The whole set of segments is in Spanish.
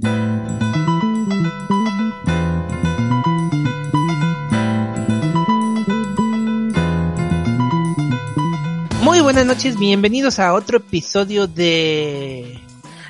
Muy buenas noches, bienvenidos a otro episodio de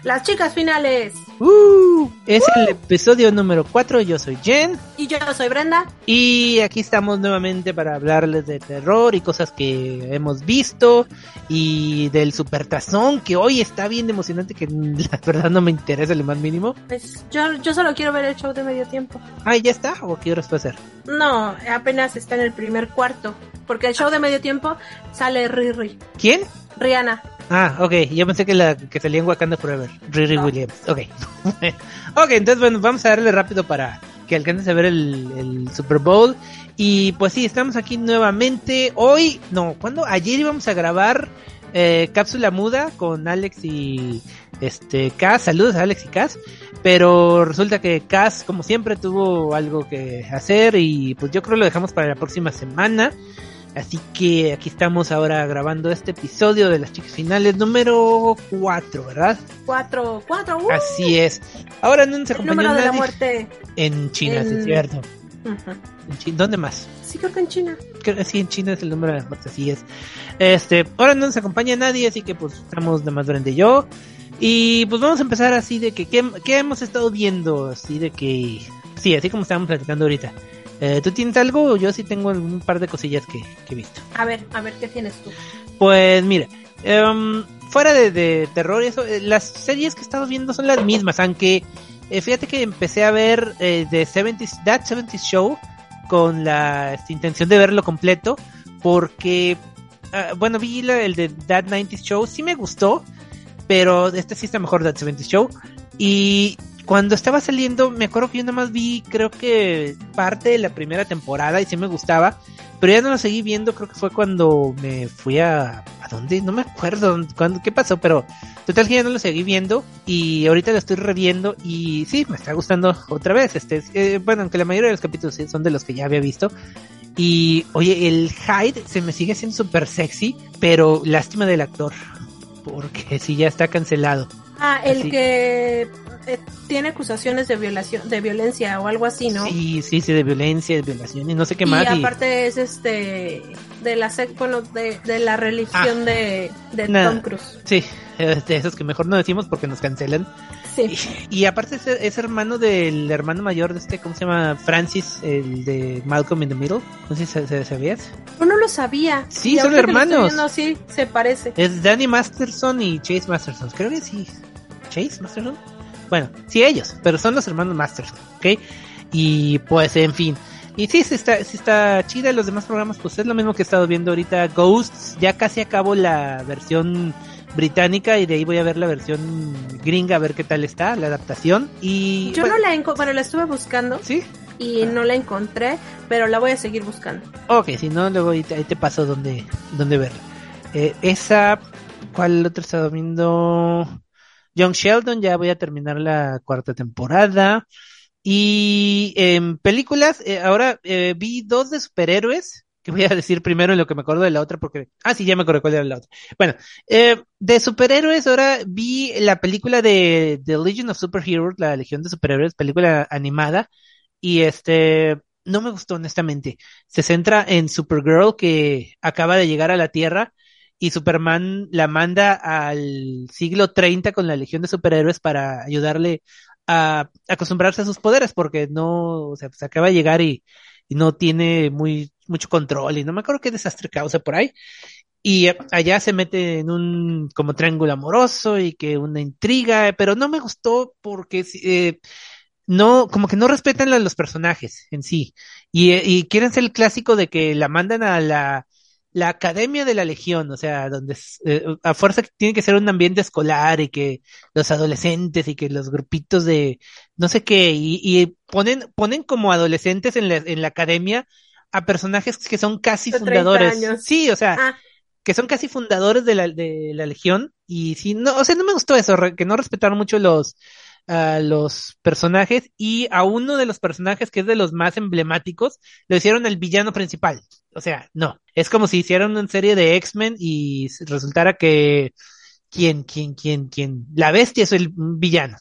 Las chicas finales. Uh, es el episodio número 4, yo soy Jen. Y yo soy Brenda. Y aquí estamos nuevamente para hablarles de terror y cosas que hemos visto. Y del supertazón, que hoy está bien emocionante, que la verdad no me interesa lo más mínimo. Pues yo, yo solo quiero ver el show de medio tiempo. Ah, ¿ya está? ¿O qué horas puede ser? No, apenas está en el primer cuarto. Porque el show de medio tiempo sale Riri. ¿Quién? Rihanna. Ah, ok, yo pensé que la que salía en Wakanda Forever, Riri Williams. Ok. ok, entonces bueno, vamos a darle rápido para que alcances a ver el, el, Super Bowl. Y pues sí, estamos aquí nuevamente. Hoy, no, ¿cuándo? Ayer íbamos a grabar eh, Cápsula Muda con Alex y este Cass. Saludos a Alex y Cass. Pero resulta que Cass, como siempre, tuvo algo que hacer y pues yo creo que lo dejamos para la próxima semana. Así que aquí estamos ahora grabando este episodio de las chicas finales número 4, ¿verdad? 4, 4, uh, Así es. Ahora no nos acompaña número de la muerte. En China, sí es cierto. En ¿Dónde más? Sí, creo que en China. Creo sí, en China es el número de la muerte, así es. Este, ahora no nos acompaña nadie, así que pues estamos de más y yo. Y pues vamos a empezar así de que, ¿qué, qué hemos estado viendo? Así de que, sí, así como estábamos platicando ahorita. Eh, ¿Tú tienes algo? Yo sí tengo un par de cosillas que, que he visto. A ver, a ver, ¿qué tienes tú? Pues mira, em, fuera de, de terror y eso, eh, las series que he estado viendo son las mismas, aunque eh, fíjate que empecé a ver eh, The 70s, That 70s Show con la intención de verlo completo, porque, ah, bueno, vi la- el de That 90s Show, sí me gustó, pero este sí está mejor That 70s Show, y cuando estaba saliendo, me acuerdo que yo nada más vi, creo que parte de la primera temporada y sí me gustaba, pero ya no lo seguí viendo, creo que fue cuando me fui a... ¿A dónde? No me acuerdo cuándo, qué pasó, pero total que ya no lo seguí viendo y ahorita lo estoy reviendo y sí, me está gustando otra vez. Este, eh, bueno, aunque la mayoría de los capítulos son de los que ya había visto. Y oye, el Hyde se me sigue siendo súper sexy, pero lástima del actor, porque sí ya está cancelado. Ah, el Así. que eh, tiene acusaciones de violación, de violencia o algo así, ¿no? Sí, sí, sí, de violencia, de violación y no sé qué y más. y- aparte es este de la bueno, de, de la religión de, de Nada. Tom Cruise. Sí, de esos que mejor no decimos porque nos cancelan. Sí. Y, y aparte es, es hermano del hermano mayor de este, ¿cómo se llama? Francis, el de Malcolm in the Middle. No sé si sabías. Yo no lo sabía. Sí, Y son hermanos. sí, se parece. Es Danny Masterson y Chase Masterson. Creo que sí. ¿Chase Masterson? Bueno, sí ellos, pero son los hermanos Masterson, ¿ok? Y pues, en fin. Y sí, sí está, sí está chida. Los demás programas, pues es lo mismo que he estado viendo ahorita. Ghosts, ya casi acabo la versión británica y de ahí voy a ver la versión gringa a ver qué tal está, la adaptación. Y Yo bueno, no la encontré, bueno, la estuve buscando ¿Sí? y no la encontré, pero la voy a seguir buscando. Ok, si no, luego ahí te, ahí te paso donde, donde verla. Eh, esa, ¿cuál otro estaba viendo? Young Sheldon, ya voy a terminar la cuarta temporada. Y en películas, eh, ahora eh, vi dos de superhéroes, que voy a decir primero en lo que me acuerdo de la otra, porque, ah, sí, ya me acuerdo cuál era la otra. Bueno, eh, de superhéroes, ahora vi la película de The Legion of Superheroes, la Legión de Superhéroes, película animada, y este, no me gustó honestamente. Se centra en Supergirl que acaba de llegar a la Tierra y Superman la manda al siglo 30 con la Legión de Superhéroes para ayudarle a acostumbrarse a sus poderes porque no, o sea, pues acaba de llegar y, y no tiene muy, mucho control y no me acuerdo qué desastre causa por ahí. Y eh, allá se mete en un como triángulo amoroso y que una intriga, pero no me gustó porque eh, no, como que no respetan a los personajes en sí. Y, eh, y quieren ser el clásico de que la mandan a la, la Academia de la Legión, o sea, donde eh, a fuerza tiene que ser un ambiente escolar y que los adolescentes y que los grupitos de no sé qué, y, y ponen, ponen como adolescentes en la, en la academia a personajes que son casi De 30 fundadores. años. Sí, o sea, Ah, que son casi fundadores de la, de la Legión. Y sí, no, o sea, no me gustó eso, que no respetaron mucho los, a los personajes y a uno de los personajes que es de los más emblemáticos, lo hicieron el villano principal. O sea, no. Es como si hicieran una serie de X-Men y resultara que, ¿quién, quién, quién, quién? La bestia es el villano.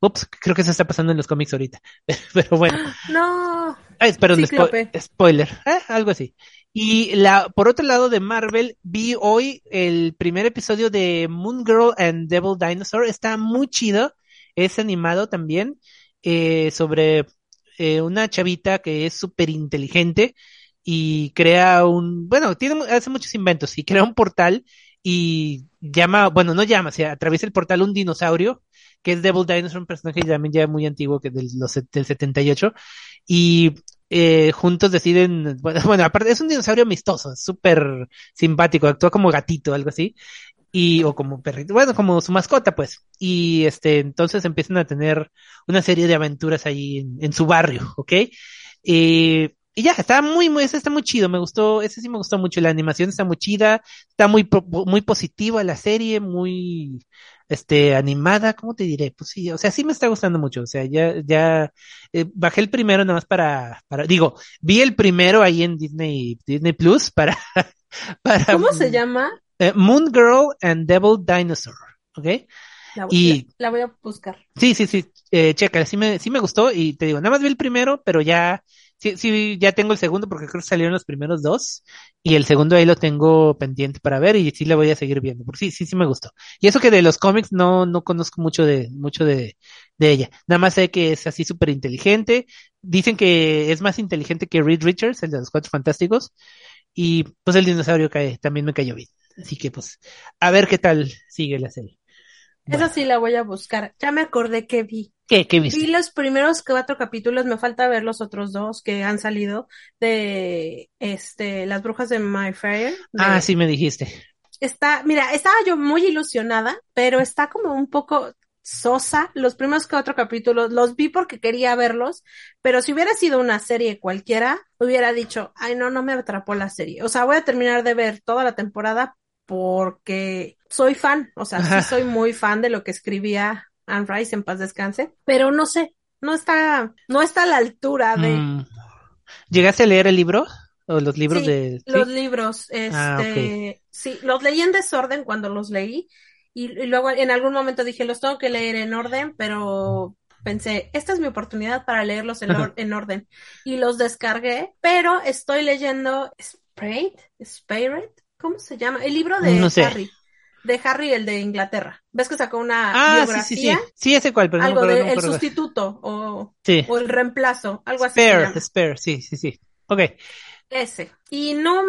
Ups, creo que eso está pasando en los cómics ahorita. Pero bueno. No. Ay, perdón, spo spoiler. ¿eh? Algo así. Y la, por otro lado de Marvel, vi hoy el primer episodio de Moon Girl and Devil Dinosaur. Está muy chido. Es animado también. Eh, sobre eh, una chavita que es súper inteligente y crea un, bueno, tiene, hace muchos inventos y crea un portal y llama, bueno, no llama, o sea, atraviesa el portal un dinosaurio que es Devil Dinosaur, un personaje también ya muy antiguo, que es del, los, del 78, y eh, juntos deciden, bueno, bueno, aparte es un dinosaurio amistoso, súper simpático, actúa como gatito, algo así, y, o como perrito, bueno, como su mascota, pues, y este, entonces empiezan a tener una serie de aventuras ahí en, en su barrio, ¿ok? Eh, y ya, está muy, muy, ese está muy chido, me gustó, ese sí me gustó mucho, la animación está muy chida, está muy, muy positiva la serie, muy, este, animada, ¿cómo te diré? Pues sí, o sea, sí me está gustando mucho, o sea, ya, ya, eh, bajé el primero nada más para, para, digo, vi el primero ahí en Disney, Disney Plus para, para. ¿Cómo se llama? Eh, Moon Girl and Devil Dinosaur, ¿ok? La voy, y, la, voy a buscar. Sí, sí, sí, eh, checa, sí me, sí me gustó y te digo, nada más vi el primero, pero ya, sí, sí, ya tengo el segundo porque creo que salieron los primeros dos y el segundo ahí lo tengo pendiente para ver y sí le voy a seguir viendo, porque sí, sí, sí me gustó. Y eso que de los cómics no, no conozco mucho de, mucho de, de ella. Nada más sé que es así súper inteligente. Dicen que es más inteligente que Reed Richards, el de los Cuatro Fantásticos. Y pues el dinosaurio cae, también me cayó bien. Así que pues, a ver qué tal sigue la serie. Esa sí la voy a buscar. Ya me acordé que vi. ¿Qué? ¿Qué viste? Vi los primeros cuatro capítulos, me falta ver los otros dos que han salido de este Las Brujas de My Fair. Ah, sí me dijiste. Está, mira, estaba yo muy ilusionada, pero está como un poco sosa. Los primeros cuatro capítulos los vi porque quería verlos, pero si hubiera sido una serie cualquiera, hubiera dicho, ay no, no me atrapó la serie. O sea, voy a terminar de ver toda la temporada porque soy fan, o sea, sí soy muy fan de lo que escribía Anne Rice en paz descanse, pero no sé, no está, no está a la altura de. Mm. ¿Llegaste a leer el libro? ¿O los libros de.? Los libros, ah, este, sí, los leí en desorden cuando los leí, y, luego en algún momento dije, los tengo que leer en orden, pero pensé, esta es mi oportunidad para leerlos en, en orden. Y los descargué, pero estoy leyendo Spirit, Spirit, ¿Cómo se llama? El libro de Harry. De Harry, el de Inglaterra. ¿Ves que sacó una ah, biografía? Sí, sí, sí. Sí, ese cual, pero algo no de el sustituto o, o el reemplazo, algo así. Spare, spare, sí, sí, sí. Ok. Ese. Y no,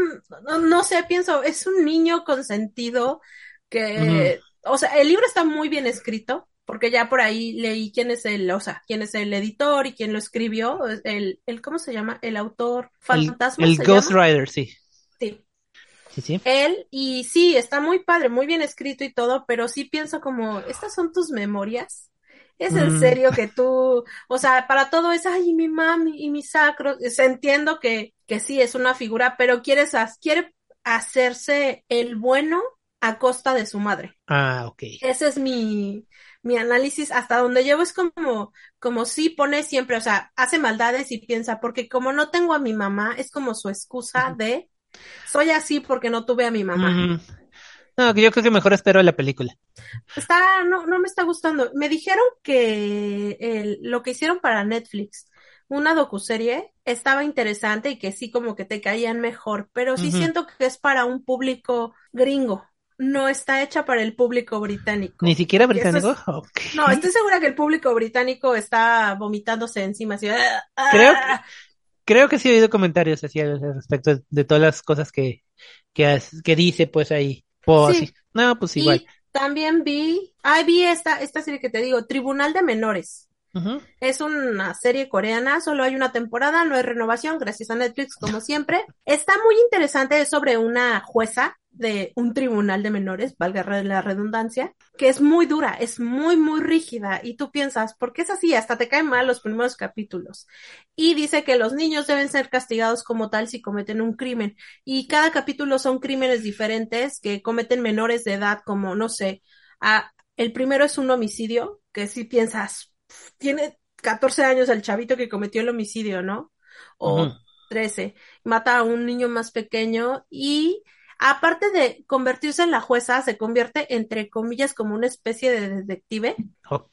no, sé, pienso, es un niño consentido que, o sea, el libro está muy bien escrito, porque ya por ahí leí quién es el, o sea, quién es el editor y quién lo escribió, el, el ¿cómo se llama? El autor fantasma. El, Ghost Rider, sí. Sí, él, y sí, está muy padre, muy bien escrito y todo, pero sí pienso como, ¿estas son tus memorias? ¿Es en mm. serio que tú, o sea, para todo es, ay, mi mami y mi sacro, entiendo que, que sí es una figura, pero quieres, quiere hacerse el bueno a costa de su madre. Ah, ok. Ese es mi, mi análisis hasta donde llevo es como, como si pone siempre, o sea, hace maldades y piensa, porque como no tengo a mi mamá, es como su excusa de soy así porque no tuve a mi mamá. No, yo creo que mejor espero la película. Está, no, no me está gustando. Me dijeron que el, lo que hicieron para Netflix, una docuserie, estaba interesante y que sí como que te caían mejor, pero sí siento que es para un público gringo. No está hecha para el público británico. ¿Ni siquiera británico? No, estoy segura que el público británico está vomitándose encima. Así, Creo, ah" creo que sí he oído comentarios así al respecto de, todas las cosas que, que, que dice pues ahí. Pues, No, pues igual. también vi, ah, vi esta, esta serie que te digo, Tribunal de Menores. Es una serie coreana, solo hay una temporada, no hay renovación, gracias a Netflix como siempre. Está muy interesante, es sobre una jueza de un tribunal de menores, valga la redundancia, que es muy dura, es muy, muy rígida y tú piensas, ¿por qué es así? Hasta te caen mal los primeros capítulos. Y dice que los niños deben ser castigados como tal si cometen un crimen. Y cada capítulo son crímenes diferentes que cometen menores de edad, como, no sé, a, el primero es un homicidio, que si piensas, tiene 14 años el chavito que cometió el homicidio, ¿no? O trece 13. Mata a un niño más pequeño y aparte de convertirse en la jueza, se convierte entre comillas como una especie de detective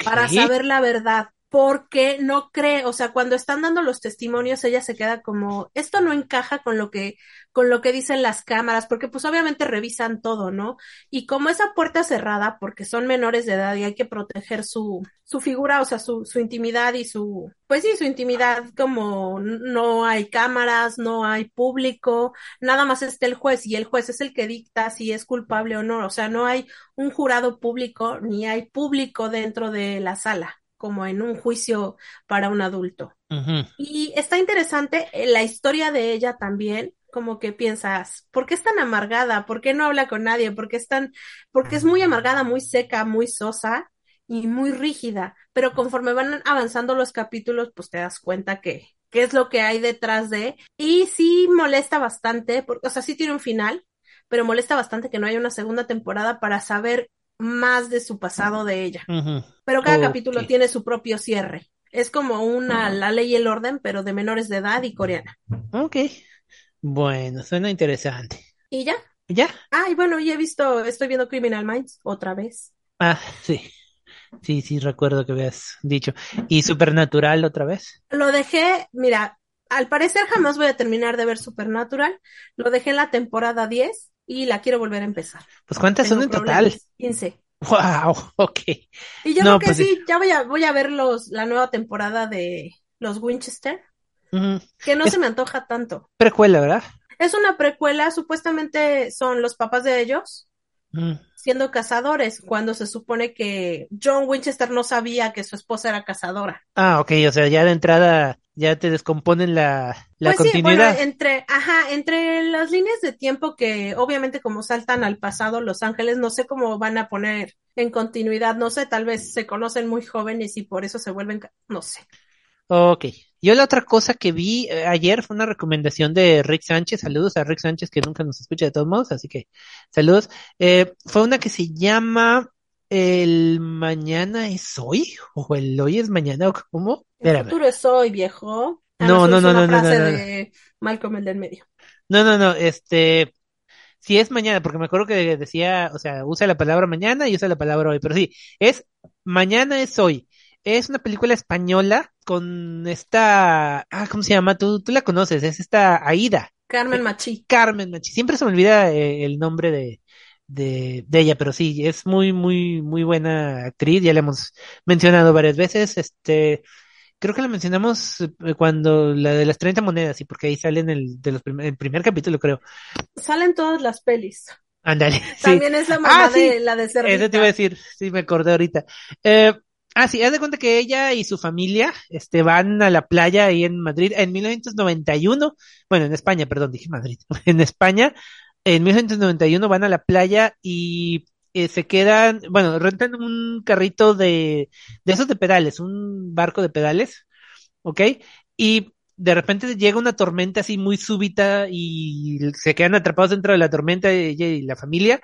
para saber la verdad porque no cree, o sea, cuando están dando los testimonios, ella se queda como, esto no encaja con lo que, con lo que dicen las cámaras, porque pues obviamente revisan todo, ¿no? Y como esa puerta cerrada, porque son menores de edad y hay que proteger su, su figura, o sea, su, su intimidad y su, pues sí, su intimidad, como no hay cámaras, no hay público, nada más está el juez y el juez es el que dicta si es culpable o no, o sea, no hay un jurado público ni hay público dentro de la sala como en un juicio para un adulto. Y está interesante eh, la historia de ella también, como que piensas, ¿por qué es tan amargada? ¿Por qué no habla con nadie? ¿Por qué es tan, porque es muy amargada, muy seca, muy sosa y muy rígida? Pero conforme van avanzando los capítulos, pues te das cuenta que, qué es lo que hay detrás de, y sí molesta bastante, porque, o sea, sí tiene un final, pero molesta bastante que no haya una segunda temporada para saber más de su pasado de ella. Pero cada capítulo tiene su propio cierre. Es como una La Ley y el Orden, pero de menores de edad y coreana. Ok. Bueno, suena interesante. ¿Y ya? ¿Ya? Ah, y bueno, ya he visto, estoy viendo Criminal Minds otra vez. Ah, sí. Sí, sí, recuerdo que habías dicho. ¿Y Supernatural otra vez? Lo dejé, mira, al parecer jamás voy a terminar de ver Supernatural. Lo dejé en la temporada 10 y la quiero volver a empezar. Pues ¿cuántas son en total? 15. Wow, ok. Y yo creo que pues sí, ya voy a, voy a ver los, la nueva temporada de los Winchester, que no se me antoja tanto. Precuela, ¿verdad? Es una precuela, supuestamente son los papás de ellos siendo cazadores, cuando se supone que John Winchester no sabía que su esposa era cazadora. Ah, ok, o sea, ya de entrada ya te descomponen la, la pues continuidad. Sí, entre, ajá, entre las líneas de tiempo que obviamente como saltan al pasado Los Ángeles, no sé cómo van a poner en continuidad, no sé, tal vez se conocen muy jóvenes y por eso se vuelven, no sé. Ok. Yo la otra cosa que vi eh, ayer fue una recomendación de Rick Sánchez. Saludos a Rick Sánchez que nunca nos escucha de todos modos, así que saludos. Eh, fue una que se llama El mañana es hoy o el hoy es mañana o cómo. El futuro es hoy, viejo. Ah, no, no, no, no, no, no, de Malcolm el del medio. No, no, no, este, si es mañana, porque me acuerdo que decía, o sea, usa la palabra mañana y usa la palabra hoy, pero sí, es mañana es hoy. Es una película española con esta, ah, ¿cómo se llama? Tú, tú la conoces, es esta Aida. Carmen Machi. Carmen Machi. Siempre se me olvida eh, el nombre de, de, de, ella, pero sí, es muy, muy, muy buena actriz, ya la hemos mencionado varias veces, este, creo que la mencionamos eh, cuando la de las 30 monedas, y porque ahí sale en el, de los el primer capítulo, creo. Salen todas las pelis. Ándale. También es la mamá ah, de la de Cerdita. Eso te iba a decir, sí, me acordé ahorita. Eh, Ah, sí, haz de cuenta que ella y su familia este, van a la playa ahí en Madrid en 1991, bueno, en España, perdón, dije Madrid, en España, en 1991 van a la playa y eh, se quedan, bueno, rentan un carrito de, de esos de pedales, un barco de pedales, ¿ok? Y de repente llega una tormenta así muy súbita y se quedan atrapados dentro de la tormenta ella y la familia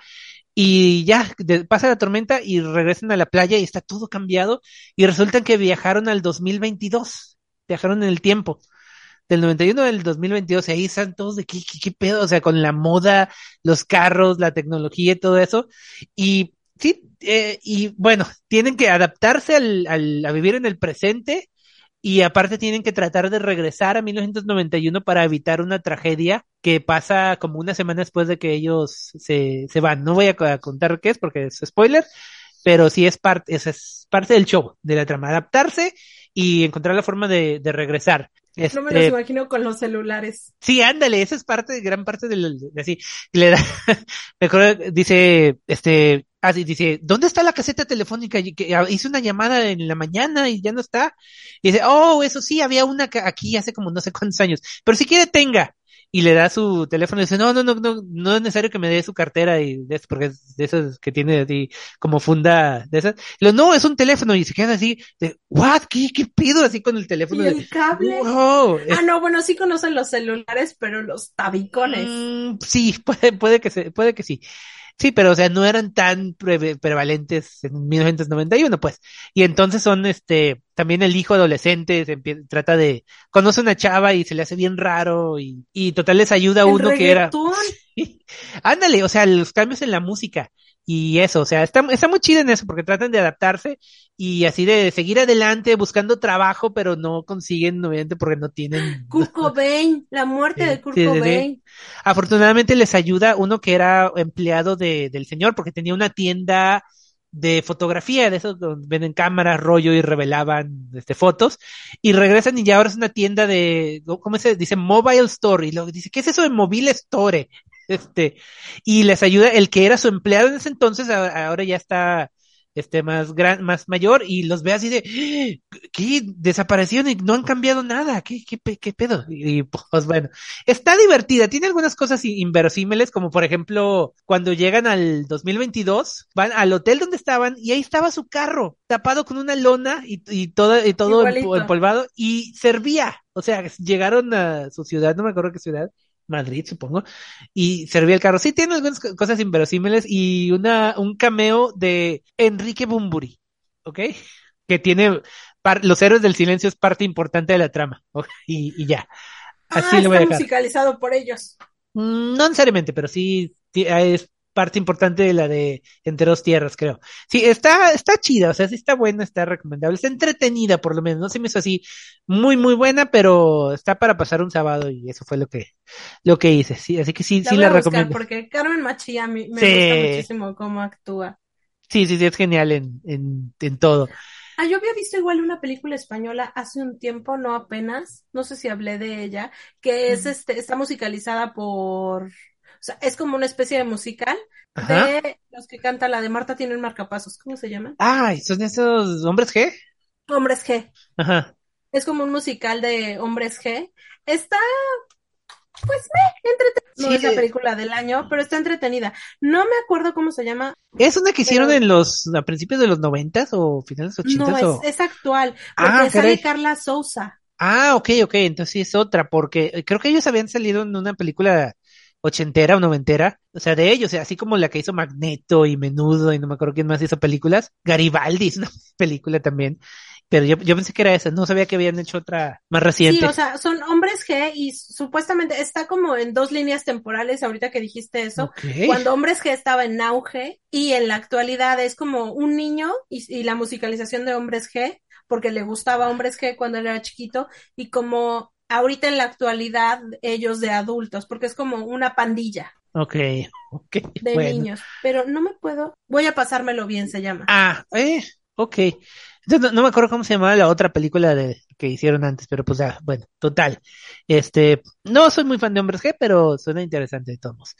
y ya pasa la tormenta y regresan a la playa y está todo cambiado y resulta que viajaron al 2022, viajaron en el tiempo del 91 al 2022 y ahí están todos de qué, qué, pedo, o sea, con la moda, los carros, la tecnología y todo eso. Y sí, eh, y bueno, tienen que adaptarse al, al, a vivir en el presente y aparte tienen que tratar de regresar a 1991 para evitar una tragedia que pasa como una semana después de que ellos se, se van. No voy a contar qué es porque es spoiler, pero sí es parte, es, es parte del show, de la trama, adaptarse y encontrar la forma de, de regresar. no me los este, imagino con los celulares. Sí, ándale, esa es parte, gran parte del, de, así, le da, me acuerdo, dice, este, así ah, dice, ¿dónde está la caseta telefónica? Que hice una llamada en la mañana y ya no está. Y dice, oh, eso sí, había una aquí hace como no sé cuántos años, pero si quiere tenga y le da su teléfono y dice, no, no, no, no, no es necesario que me dé su cartera y de eso, porque es de esos que tiene así como funda de esas. lo, no, es un teléfono y se queda así, de, what, ¿qué, qué pido así con el teléfono? ¿Y el cable? Ah, no, bueno, sí conocen los celulares, pero los tabicones. Mm, sí, puede, puede que se, puede que sí. Sí, pero o sea, no eran tan prevalentes en 1991, pues. Y entonces son, este, también el hijo adolescente se trata de, conoce una chava y se le hace bien raro y, y total les ayuda a uno que era. Ándale, o sea, los cambios en la música y eso, o sea, está, está muy chido en eso porque tratan de adaptarse y así de seguir adelante buscando trabajo, pero no consiguen, obviamente, porque no tienen. Kurt Cobain, la muerte de Kurt Cobain. Afortunadamente les ayuda uno que era empleado de, del señor porque tenía una tienda de fotografía, de esos donde venden cámaras, rollo y revelaban este, fotos, y regresan y ya ahora es una tienda de, ¿cómo se dice? Mobile Store, y lo dice, ¿qué es eso de Mobile Store? Este, y les ayuda, el que era su empleado en ese entonces, ahora ya está este más gran, más mayor y los ve así de que desaparecieron y no han cambiado nada, qué, qué, qué pedo. Y, pues bueno, está divertida, tiene algunas cosas inverosímiles, como por ejemplo, cuando llegan al 2022, van al hotel donde estaban y ahí estaba su carro, tapado con una lona y, y todo, y todo empolvado y servía. O sea, llegaron a su ciudad, no me acuerdo qué ciudad, Madrid, supongo, y servía el carro. Sí, tiene algunas cosas inverosímiles y una, un cameo de Enrique Bumburi, ¿ok? Que tiene, los héroes del silencio es parte importante de la trama, y, y, ya. Así ah, lo voy a dejar. musicalizado por ellos. Mm, no necesariamente, pero sí es parte importante de la de Enteros Tierras, creo. Sí, está, está chida, o sea, sí está buena, está recomendable, está entretenida por lo menos, no se me hizo así muy, muy buena, pero está para pasar un sábado y eso fue lo que, lo que hice, sí, así que sí, sí la recomiendo. Porque Carmen me, me gusta muchísimo cómo actúa. Sí, sí, sí, es genial en, en, en todo. Ah, yo había visto igual una película española hace un tiempo, no apenas, no sé si hablé de ella, que es este, está musicalizada por sea, es como una especie de musical de los que canta la de Marta tienen marcapasos. ¿Cómo se llama? Ay, ¿son esos hombres G? Hombres G. Ajá. Es como un musical de hombres G. Está, pues, me entretenida. No es la película del año, pero está entretenida. No me acuerdo cómo se llama. ¿Es una que hicieron en los, a principios de los noventas o finales de los ochentas? No, es, actual. Porque ah, sale Carla Sousa. Ah, ok, ok, entonces sí es otra, porque creo que ellos habían salido en una película ochentera o noventera, o sea, de ellos, así como la que hizo Magneto y Menudo y no me acuerdo quién más hizo películas, Garibaldi es una película también, pero yo, yo pensé que era esa, no sabía que habían hecho otra más reciente. Sí, o sea, son hombres G y supuestamente está como en dos líneas temporales, ahorita que dijiste eso, cuando hombres G estaba en auge y en la actualidad es como un niño y, y la musicalización de hombres G porque le gustaba hombres G cuando era chiquito y como ahorita en la actualidad ellos de adultos, porque es como una pandilla. Ok, ok. De niños, pero no me puedo, voy a pasármelo bien, se llama. Ah, eh, ok. no, me acuerdo cómo se llamaba la otra película de, que hicieron antes, pero pues ya, bueno, total. Este, no soy muy fan de Hombres G, pero suena interesante de todos.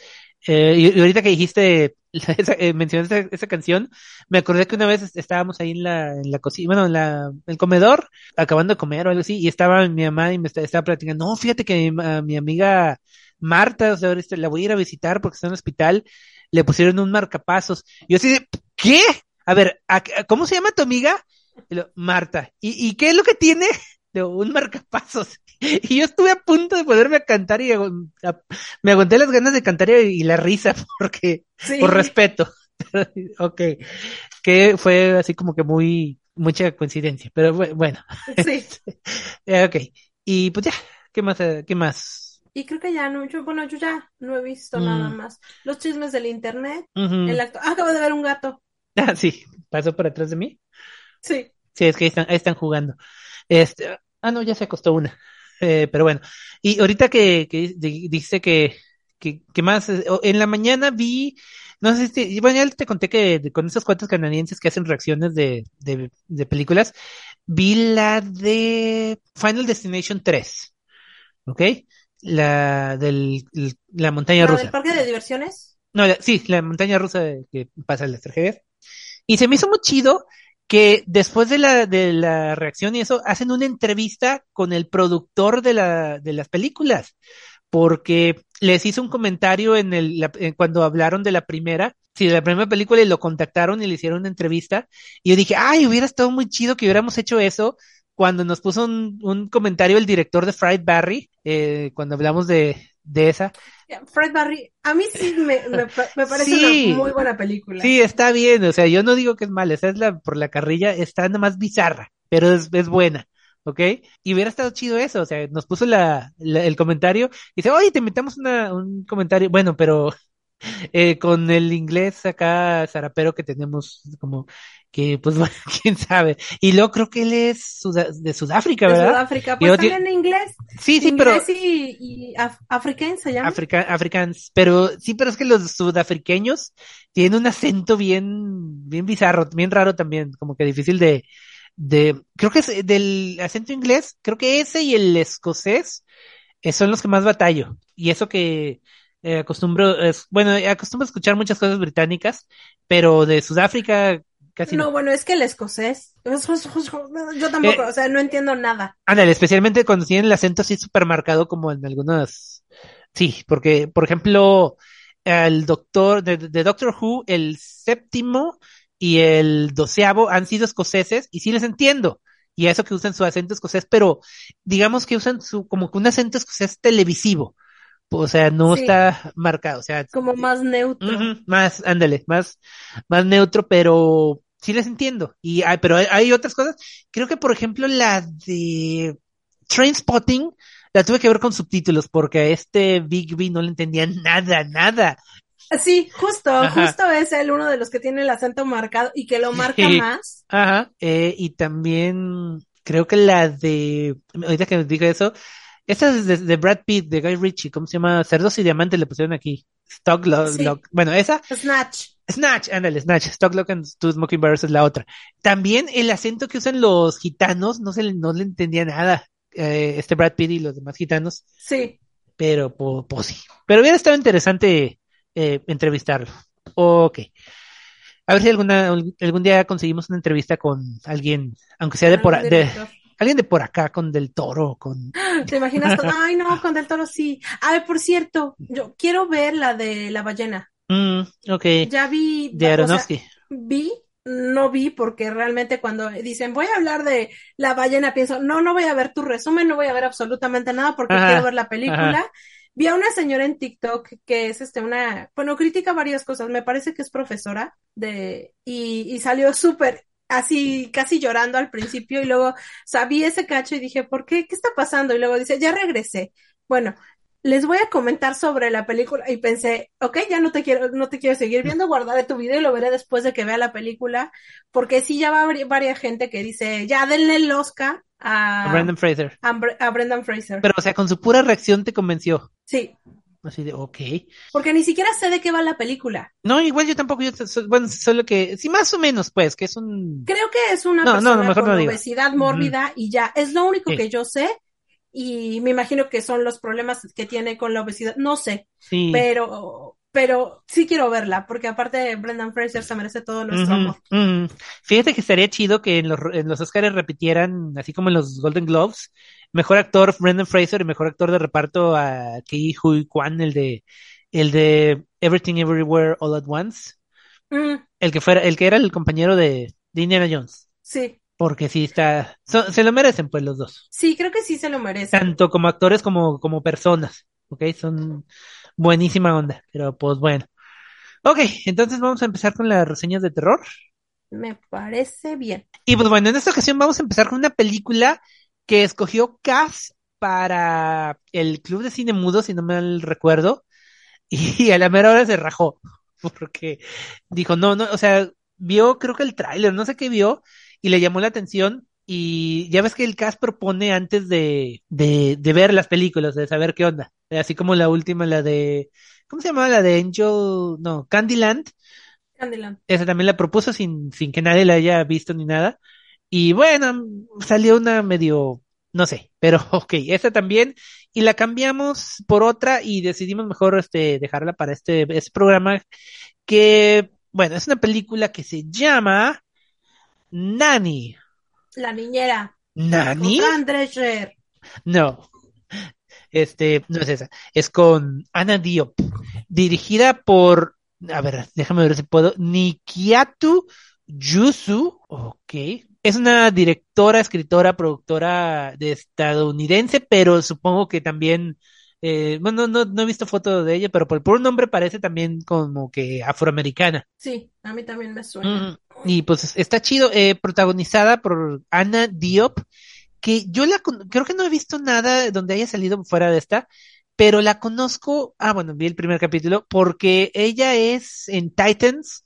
Eh, y, ahorita que dijiste, eh, mencionaste esa, canción, me acordé que una vez estábamos ahí en la, en la cocina, bueno, en la, el comedor, acabando de comer o algo así, y estaba mi mamá y me estaba, platicando, no, fíjate que mi, amiga Marta, o sea, este, la voy a ir a visitar porque está en el hospital, le pusieron un marcapasos. Y yo así de, ¿qué? A ver, ¿cómo se llama tu amiga? Marta. ¿Y, ¿Y qué es lo que tiene? De un marcapasos. Y yo estuve a punto de ponerme a cantar y me aguanté las ganas de cantar y, la risa porque, por respeto. ok. Que fue así como que muy, mucha coincidencia, pero bueno. Sí. Eh, ok. Y pues ya, ¿qué más? ¿Qué más? Y creo que ya no, yo, bueno, yo ya no he visto nada mm. más. Los chismes del internet, el acto, acabo de ver un gato. Ah, sí, pasó por atrás de mí. Sí. Sí, es que ahí están, ahí están jugando. Este, ah, no, ya se acostó una. Eh, pero bueno, y ahorita que, que dice que, que, que, más, eh, en la mañana vi, no sé si, bueno, ya te conté que con esos cuentos canadienses que hacen reacciones de, de, de películas, vi la de Final Destination 3, ¿ok? La del, la montaña rusa. ¿El parque de diversiones? No, sí, la montaña rusa que pasa en las tragedias. Y se me hizo muy chido que después de la, de la reacción y eso, hacen una entrevista con el productor de, la, de las películas, porque les hizo un comentario en el, cuando hablaron de la primera, sí, de la primera película y lo contactaron y le hicieron una entrevista, y yo dije, ay, hubiera estado muy chido que hubiéramos hecho eso, cuando nos puso un, un comentario el director de Fried Barry, eh, cuando hablamos de, de esa. Fred Barry, a mí sí me, me, parece una muy buena película. Sí, está bien, o sea, yo no digo que es mala, esa es la, por la carrilla, está nada más bizarra, pero es, es buena. ¿ok? Y hubiera estado chido eso, o sea, nos puso la, el comentario, y dice, oye, te metamos una, un comentario, bueno, pero eh, con el inglés acá zarapero que tenemos, como que, pues, bueno, quién sabe. Y luego creo que él es de Sudáfrica, ¿verdad? De Sudáfrica, pues también en inglés. Sí, sí, pero. y, y africans se llama. africans, pero sí, pero es que los sudafriqueños tienen un acento bien, bien bizarro, bien raro también, como que difícil de, de, creo que es del acento inglés, creo que ese y el escocés eh, son los que más batallo. Y eso que eh, acostumbro, es, bueno, acostumbro a escuchar muchas cosas británicas, pero de Sudáfrica casi no. No, bueno, es que el escocés, yo tampoco, eh, o sea, no entiendo nada. Ándale, especialmente cuando tienen el acento así súper marcado como en algunas, sí, porque, por ejemplo, el doctor, de, de Doctor Who, el séptimo y el doceavo han sido escoceses y sí les entiendo. Y a eso que usan su acento escocés, pero digamos que usan su, como que un acento escocés televisivo. O sea, no está marcado, o sea. Como más neutro. más, ándale, más, más neutro, pero sí les entiendo. Y hay, pero hay, otras cosas. Creo que, por ejemplo, la de Train Spotting, la tuve que ver con subtítulos, porque a este Big B no le entendía nada, nada. Sí, justo, justo es el uno de los que tiene el acento marcado y que lo marca más. Ajá, eh, y también creo que la de, ahorita que me diga eso, esta es de, Brad Pitt, de Guy Ritchie, ¿cómo se llama? Cerdos y Diamantes le pusieron aquí. Stock Lock, bueno, esa. Snatch. Snatch, ándale, Snatch. Stock Lock and Two Smoking Barrels es la otra. También el acento que usan los gitanos, no se no le entendía nada. Eh, este Brad Pitt y los demás gitanos. Sí. Pero, pues, sí. Pero hubiera estado interesante eh, entrevistarlo. Ok. A ver si alguna, algún día conseguimos una entrevista con alguien, aunque sea de por, de, alguien de por acá, con Del Toro, con... ¿Te imaginas? Ay, no, con Del Toro sí. A ver, por cierto, yo quiero ver la de la ballena. Mm, ok. Ya vi... De Aronofsky. vi, no vi porque realmente cuando dicen voy a hablar de la ballena pienso, no, no voy a ver tu resumen, no voy a ver absolutamente nada porque quiero ver la película. Vi a una señora en TikTok que es este una, bueno, critica varias cosas, me parece que es profesora de, y, y salió súper así casi llorando al principio y luego sabí ese cacho y dije, ¿por qué? ¿Qué está pasando? Y luego dice, ya regresé. Bueno, les voy a comentar sobre la película y pensé, ok, ya no te quiero, no te quiero seguir viendo, guardaré tu video y lo veré después de que vea la película, porque sí ya va a haber varias gente que dice, ya denle el Oscar a, Brendan Fraser. A, Brendan Fraser. Pero, o sea, con su pura reacción te convenció. Sí. Así de, ok. Porque ni siquiera sé de qué va la película. No, igual yo tampoco, yo, bueno, solo que, sí, más o menos, pues, que es un... Creo que es una persona con obesidad mórbida y ya, es lo único que yo sé y me imagino que son los problemas que tiene con la obesidad, no sé, sí. pero pero sí quiero verla, porque aparte Brendan Fraser se merece todo nuestro amor. Fíjate que estaría chido que en los, en los Oscars repitieran, así como en los Golden Globes, mejor actor Brendan Fraser y mejor actor de reparto a Ki Hui Kwan, el de el de Everything Everywhere All at Once. Mm. El que fuera, el que era el compañero de, de Indiana Jones. Sí. Porque sí está, se lo merecen pues los dos. Sí, creo que sí se lo merecen. Tanto como actores como, como personas, ¿ok? Son, buenísima onda, pero pues bueno. Ok, entonces vamos a empezar con las reseñas de terror. Me parece bien. Y pues bueno, en esta ocasión vamos a empezar con una película que escogió Cass para el Club de Cine Mudo, si no mal recuerdo, y a la mera hora se rajó, porque dijo, no, no, o sea, vio creo que el tráiler, no sé qué vio, y le llamó la atención, y ya ves que el cast propone antes de, de, de, ver las películas, de saber qué onda. Así como la última, la de, ¿cómo se llamaba? La de Angel, no, Candyland. Candyland. Esa también la propuso sin, sin que nadie la haya visto ni nada. Y bueno, salió una medio, no sé, pero ok, esa también. Y la cambiamos por otra y decidimos mejor este, dejarla para este, este programa que, bueno, es una película que se llama Nani la niñera. ¿Nani? No. Este, no es esa. Es con Ana Diop. Dirigida por, a ver, déjame ver si puedo. Nikiatu Yusu. Ok. Es una directora, escritora, productora de estadounidense, pero supongo que también eh, bueno, no, no, he visto foto de ella, pero por, por, un nombre parece también como que afroamericana. Sí, a mí también me suena. y pues está chido, eh, protagonizada por Ana Diop, que yo la creo que no he visto nada donde haya salido fuera de esta, pero la conozco, ah, bueno, vi el primer capítulo, porque ella es en Titans,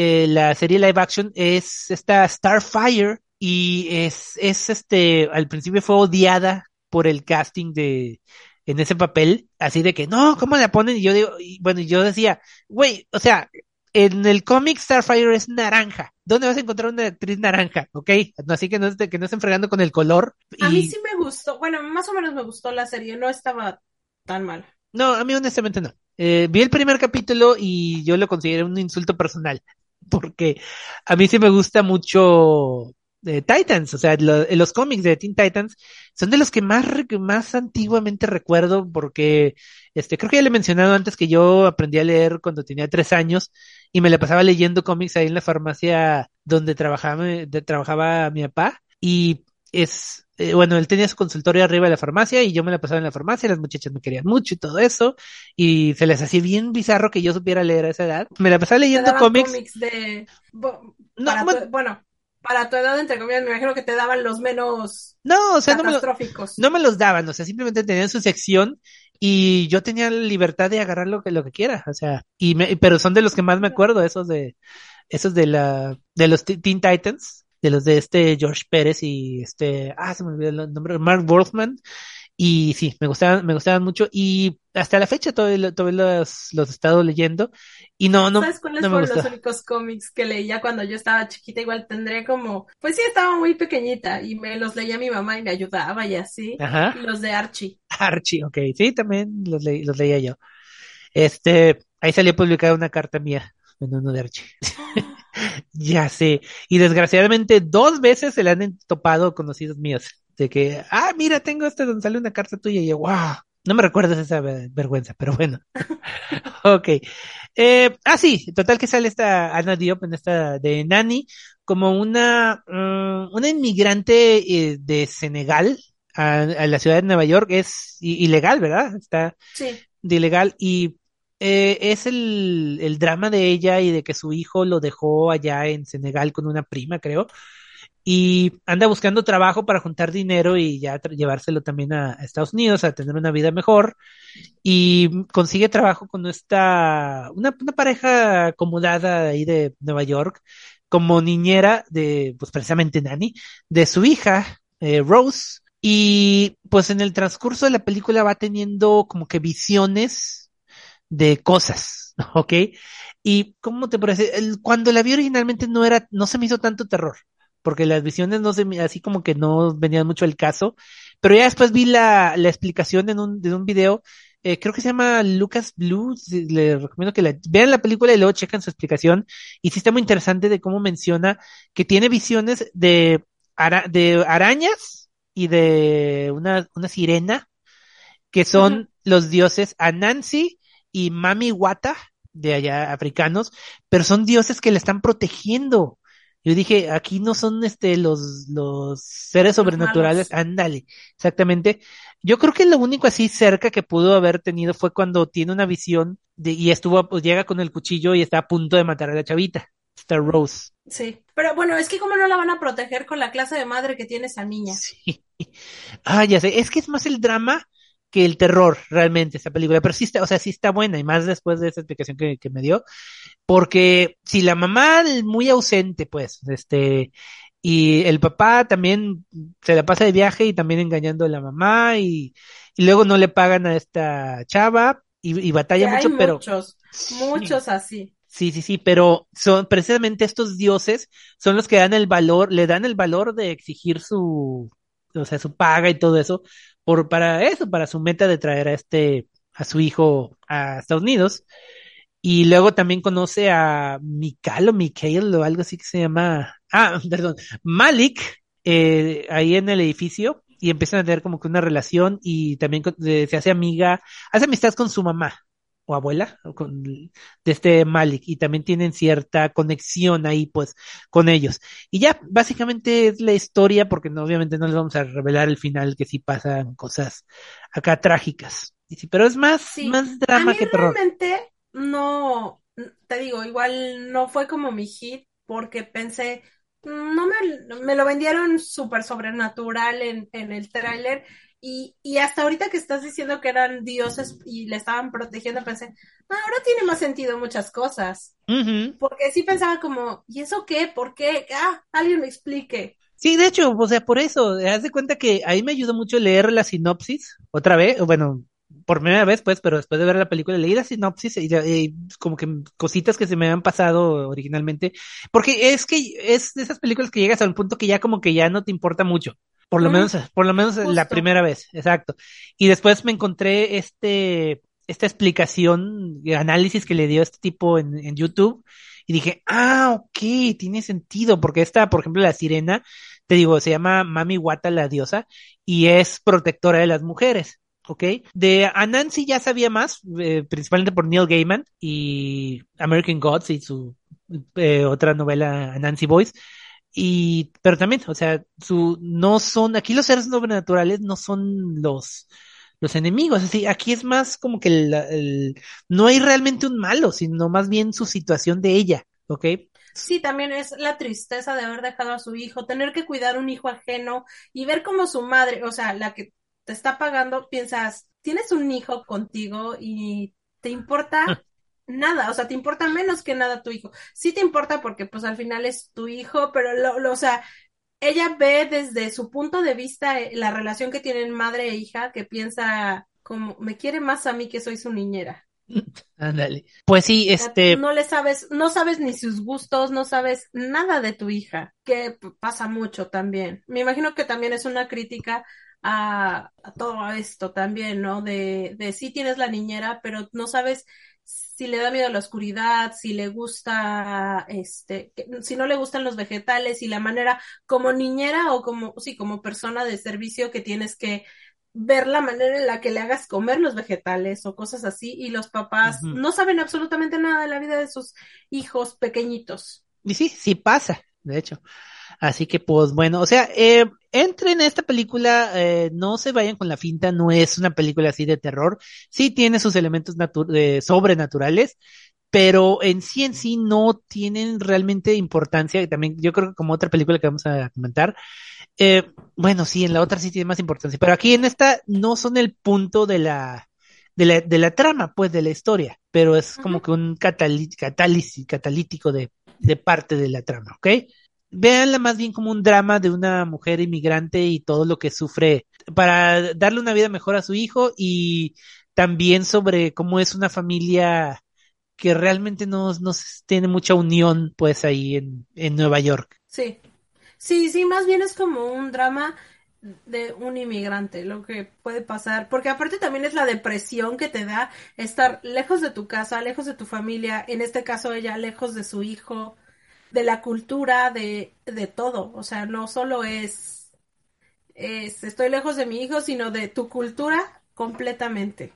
eh, la serie live action, es esta Starfire, y es, es este, al principio fue odiada por el casting de, en ese papel, así de que, no, ¿cómo la ponen? Y yo digo, y, bueno, yo decía, güey, o sea, en el cómic Starfire es naranja. ¿Dónde vas a encontrar una actriz naranja? ¿Ok? Así que no, que no estén fregando con el color. A mí sí me gustó. Bueno, más o menos me gustó la serie. No estaba tan mal. No, a mí honestamente no. Eh, vi el primer capítulo y yo lo consideré un insulto personal. Porque a mí sí me gusta mucho de Titans, o sea, los cómics de Teen Titans son de los que más, más antiguamente recuerdo porque, este, creo que ya le he mencionado antes que yo aprendí a leer cuando tenía tres años y me la pasaba leyendo cómics ahí en la farmacia donde trabajaba, trabajaba mi papá y es, eh, bueno, él tenía su consultorio arriba de la farmacia y yo me la pasaba en la farmacia, las muchachas me querían mucho y todo eso y se les hacía bien bizarro que yo supiera leer a esa edad. Me la pasaba leyendo cómics. de... bueno, para tu edad, entre comillas, me imagino que te daban los menos no, o sea, no me, no me, los daban, o sea, simplemente tenían su sección y yo tenía libertad de agarrar lo que, lo que quiera, o sea, y me, pero son de los que más me acuerdo, esos de, esos de la, de los Teen Titans, de los de este George Pérez y este, ah, se me olvidó el nombre, Mark Wolfman, y sí, me gustaban, me gustaban mucho y hasta la fecha todavía, los, los he estado leyendo y no, no. ¿Sabes cuáles fueron los únicos cómics que leía cuando yo estaba chiquita? Igual tendría como, pues sí, estaba muy pequeñita y me los leía mi mamá y me ayudaba y así. Ajá. Los de Archie. Archie, ok, sí, también los, los leía yo. Este, ahí salió publicada una carta mía en uno de Archie. ya sé. Y desgraciadamente dos veces se le han topado conocidos míos de que, ah, mira, tengo este donde sale una carta tuya y yo, wow, no me recuerdas esa vergüenza, pero bueno. ok. Eh, ah, sí, total que sale esta Ana Diop en esta de Nani como una, una inmigrante eh, de Senegal a, la ciudad de Nueva York. Es ilegal, ¿verdad? Está de ilegal y eh, es el, el drama de ella y de que su hijo lo dejó allá en Senegal con una prima, creo. Y anda buscando trabajo para juntar dinero y ya llevárselo también a, Estados Unidos a tener una vida mejor. Y consigue trabajo con esta una, pareja acomodada ahí de Nueva York como niñera de pues precisamente Nani de su hija eh, Rose. Y pues en el transcurso de la película va teniendo como que visiones de cosas, ¿ok? Y cómo te parece, cuando la vi originalmente no era, no se me hizo tanto terror porque las visiones no se, así como que no venían mucho el caso, pero ya después vi la, la explicación en un, de un video, eh, creo que se llama Lucas Blue, le recomiendo que la, vean la película y luego chequen su explicación, y sí está muy interesante de cómo menciona que tiene visiones de, de arañas y de una, una sirena, que son los dioses Anansi y Mami Wata, de allá africanos, pero son dioses que le están protegiendo yo dije, aquí no son este los, los seres sobrenaturales, ándale, exactamente. Yo creo que lo único así cerca que pudo haber tenido fue cuando tiene una visión de, y estuvo, pues llega con el cuchillo y está a punto de matar a la chavita, Star Rose. Sí, pero bueno, es que cómo no la van a proteger con la clase de madre que tiene esa niña. Sí. Ah, ya sé, es que es más el drama que el terror realmente esta película, pero sí está, o sea, sí está buena y más después de esa explicación que, que me dio, porque si la mamá muy ausente, pues, este, y el papá también se la pasa de viaje y también engañando a la mamá y, y luego no le pagan a esta chava y, y batalla mucho, pero... Muchos, muchos así. Sí, sí, sí, pero son precisamente estos dioses son los que dan el valor, le dan el valor de exigir su, o sea, su paga y todo eso, por, para eso, para su meta de traer a este, a su hijo a Estados Unidos. Y luego también conoce a Mikal o Mikael o algo así que se llama, ah, perdón, Malik, eh, ahí en el edificio y empiezan a tener como que una relación y también se hace amiga, hace amistad con su mamá o abuela con, de este Malik y también tienen cierta conexión ahí pues con ellos. Y ya básicamente es la historia porque no, obviamente no les vamos a revelar el final que sí pasan cosas acá trágicas. pero es más, más drama que terror. Realmente no, te digo, igual no fue como mi hit porque pensé, no me, me lo vendieron súper sobrenatural en, en el tráiler y, y, hasta ahorita que estás diciendo que eran dioses y le estaban protegiendo, pensé, ahora tiene más sentido muchas cosas. Porque sí pensaba como, ¿y eso qué? ¿Por qué? Ah, alguien me explique. Sí, de hecho, o sea, por eso, haz de cuenta que ahí me ayudó mucho leer la sinopsis otra vez, bueno, por primera vez, pues, pero después de ver la película leí la sinopsis y, como que cositas que se me habían pasado originalmente, porque es que es de esas películas que llegas a un punto que ya como que ya no te importa mucho. Por lo menos, por lo menos la primera vez, exacto. Y después me encontré este, esta explicación, análisis que le dio este tipo en, en YouTube, y dije, ah, ok, tiene sentido, porque esta, por ejemplo, la sirena, te digo, se llama Mami Wata la diosa, y es protectora de las mujeres. ¿ok? De Anansi ya sabía más, eh, principalmente por Neil Gaiman y American Gods y su eh, otra novela Anansi Boys, y, pero también, o sea, su, no son, aquí los seres sobrenaturales no son los, los enemigos, así, aquí es más como que el, no hay realmente un malo, sino más bien su situación de ella, ¿ok? Sí, también es la tristeza de haber dejado a su hijo, tener que cuidar un hijo ajeno y ver cómo su madre, o sea, la que te está pagando, piensas, tienes un hijo contigo y te importa nada, o sea, te importa menos que nada tu hijo. Sí te importa porque pues al final es tu hijo, pero lo, lo o sea, ella ve desde su punto de vista eh, la relación que tienen madre e hija, que piensa como me quiere más a mí que soy su niñera. Ándale. Pues sí, este. No le sabes, no sabes ni sus gustos, no sabes nada de tu hija, que pasa mucho también. Me imagino que también es una crítica a, a todo esto también, ¿no? De, de sí tienes la niñera, pero no sabes si le da miedo a la oscuridad, si le gusta, este, si no le gustan los vegetales y la manera como niñera o como, sí, como persona de servicio que tienes que ver la manera en la que le hagas comer los vegetales o cosas así y los papás no saben absolutamente nada de la vida de sus hijos pequeñitos. Y sí, sí pasa, de hecho. Así que pues bueno, o sea, eh, entren en esta película, eh, no se vayan con la finta, no es una película así de terror, sí tiene sus elementos sobrenaturales, pero en sí en sí no tienen realmente importancia, y también yo creo que como otra película que vamos a comentar, eh, bueno, sí, en la otra sí tiene más importancia, pero aquí en esta no son el punto de la, de la, de la trama, pues, de la historia, pero es como que un catálisis, catalítico de, de parte de la trama, ¿ok? Véanla más bien como un drama de una mujer inmigrante y todo lo que sufre para darle una vida mejor a su hijo y también sobre cómo es una familia que realmente no, no tiene mucha unión pues ahí en, en Nueva York. Sí, sí, sí, más bien es como un drama de un inmigrante, lo que puede pasar, porque aparte también es la depresión que te da estar lejos de tu casa, lejos de tu familia, en este caso ella lejos de su hijo, de la cultura, de, de todo. O sea, no solo es, es estoy lejos de mi hijo, sino de tu cultura completamente.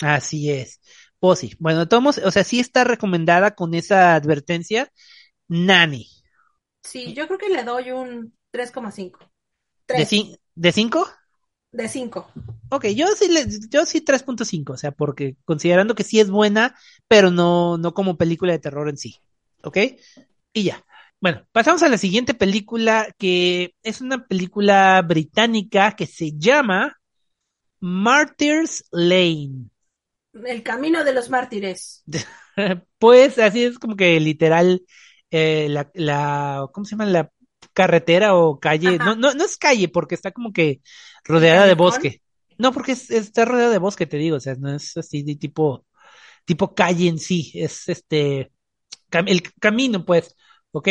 Así es. Pues sí. Bueno, tomos, o sea, sí está recomendada con esa advertencia. Nani. Sí, yo creo que le doy un 3,5. ¿De, ¿De 5? De 5. Ok, yo sí, le, yo sí 3.5, o sea, porque considerando que sí es buena, pero no, no como película de terror en sí. ¿Ok? Y ya. Bueno, pasamos a la siguiente película, que es una película británica que se llama Martyrs Lane. El camino de los mártires. pues así es como que literal eh, la, la, ¿cómo se llama? La carretera o calle. No, no, no es calle porque está como que rodeada de bosque. No, porque está rodeada de bosque, te digo, o sea, no es así de tipo, tipo calle en sí, es este, el camino, pues, ¿ok?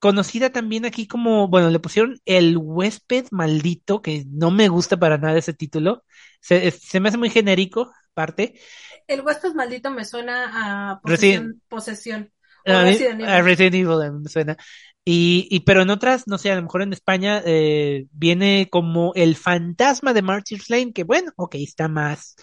Conocida también aquí como, bueno, le pusieron El huésped maldito, que no me gusta para nada ese título. Se, me hace muy genérico, parte. El huésped maldito me suena a posesión. posesión a, Resident Evil me suena. Y, y, pero en otras, no sé, a lo mejor en España eh, viene como el fantasma de Martyrs Lane, que bueno, ok, está más,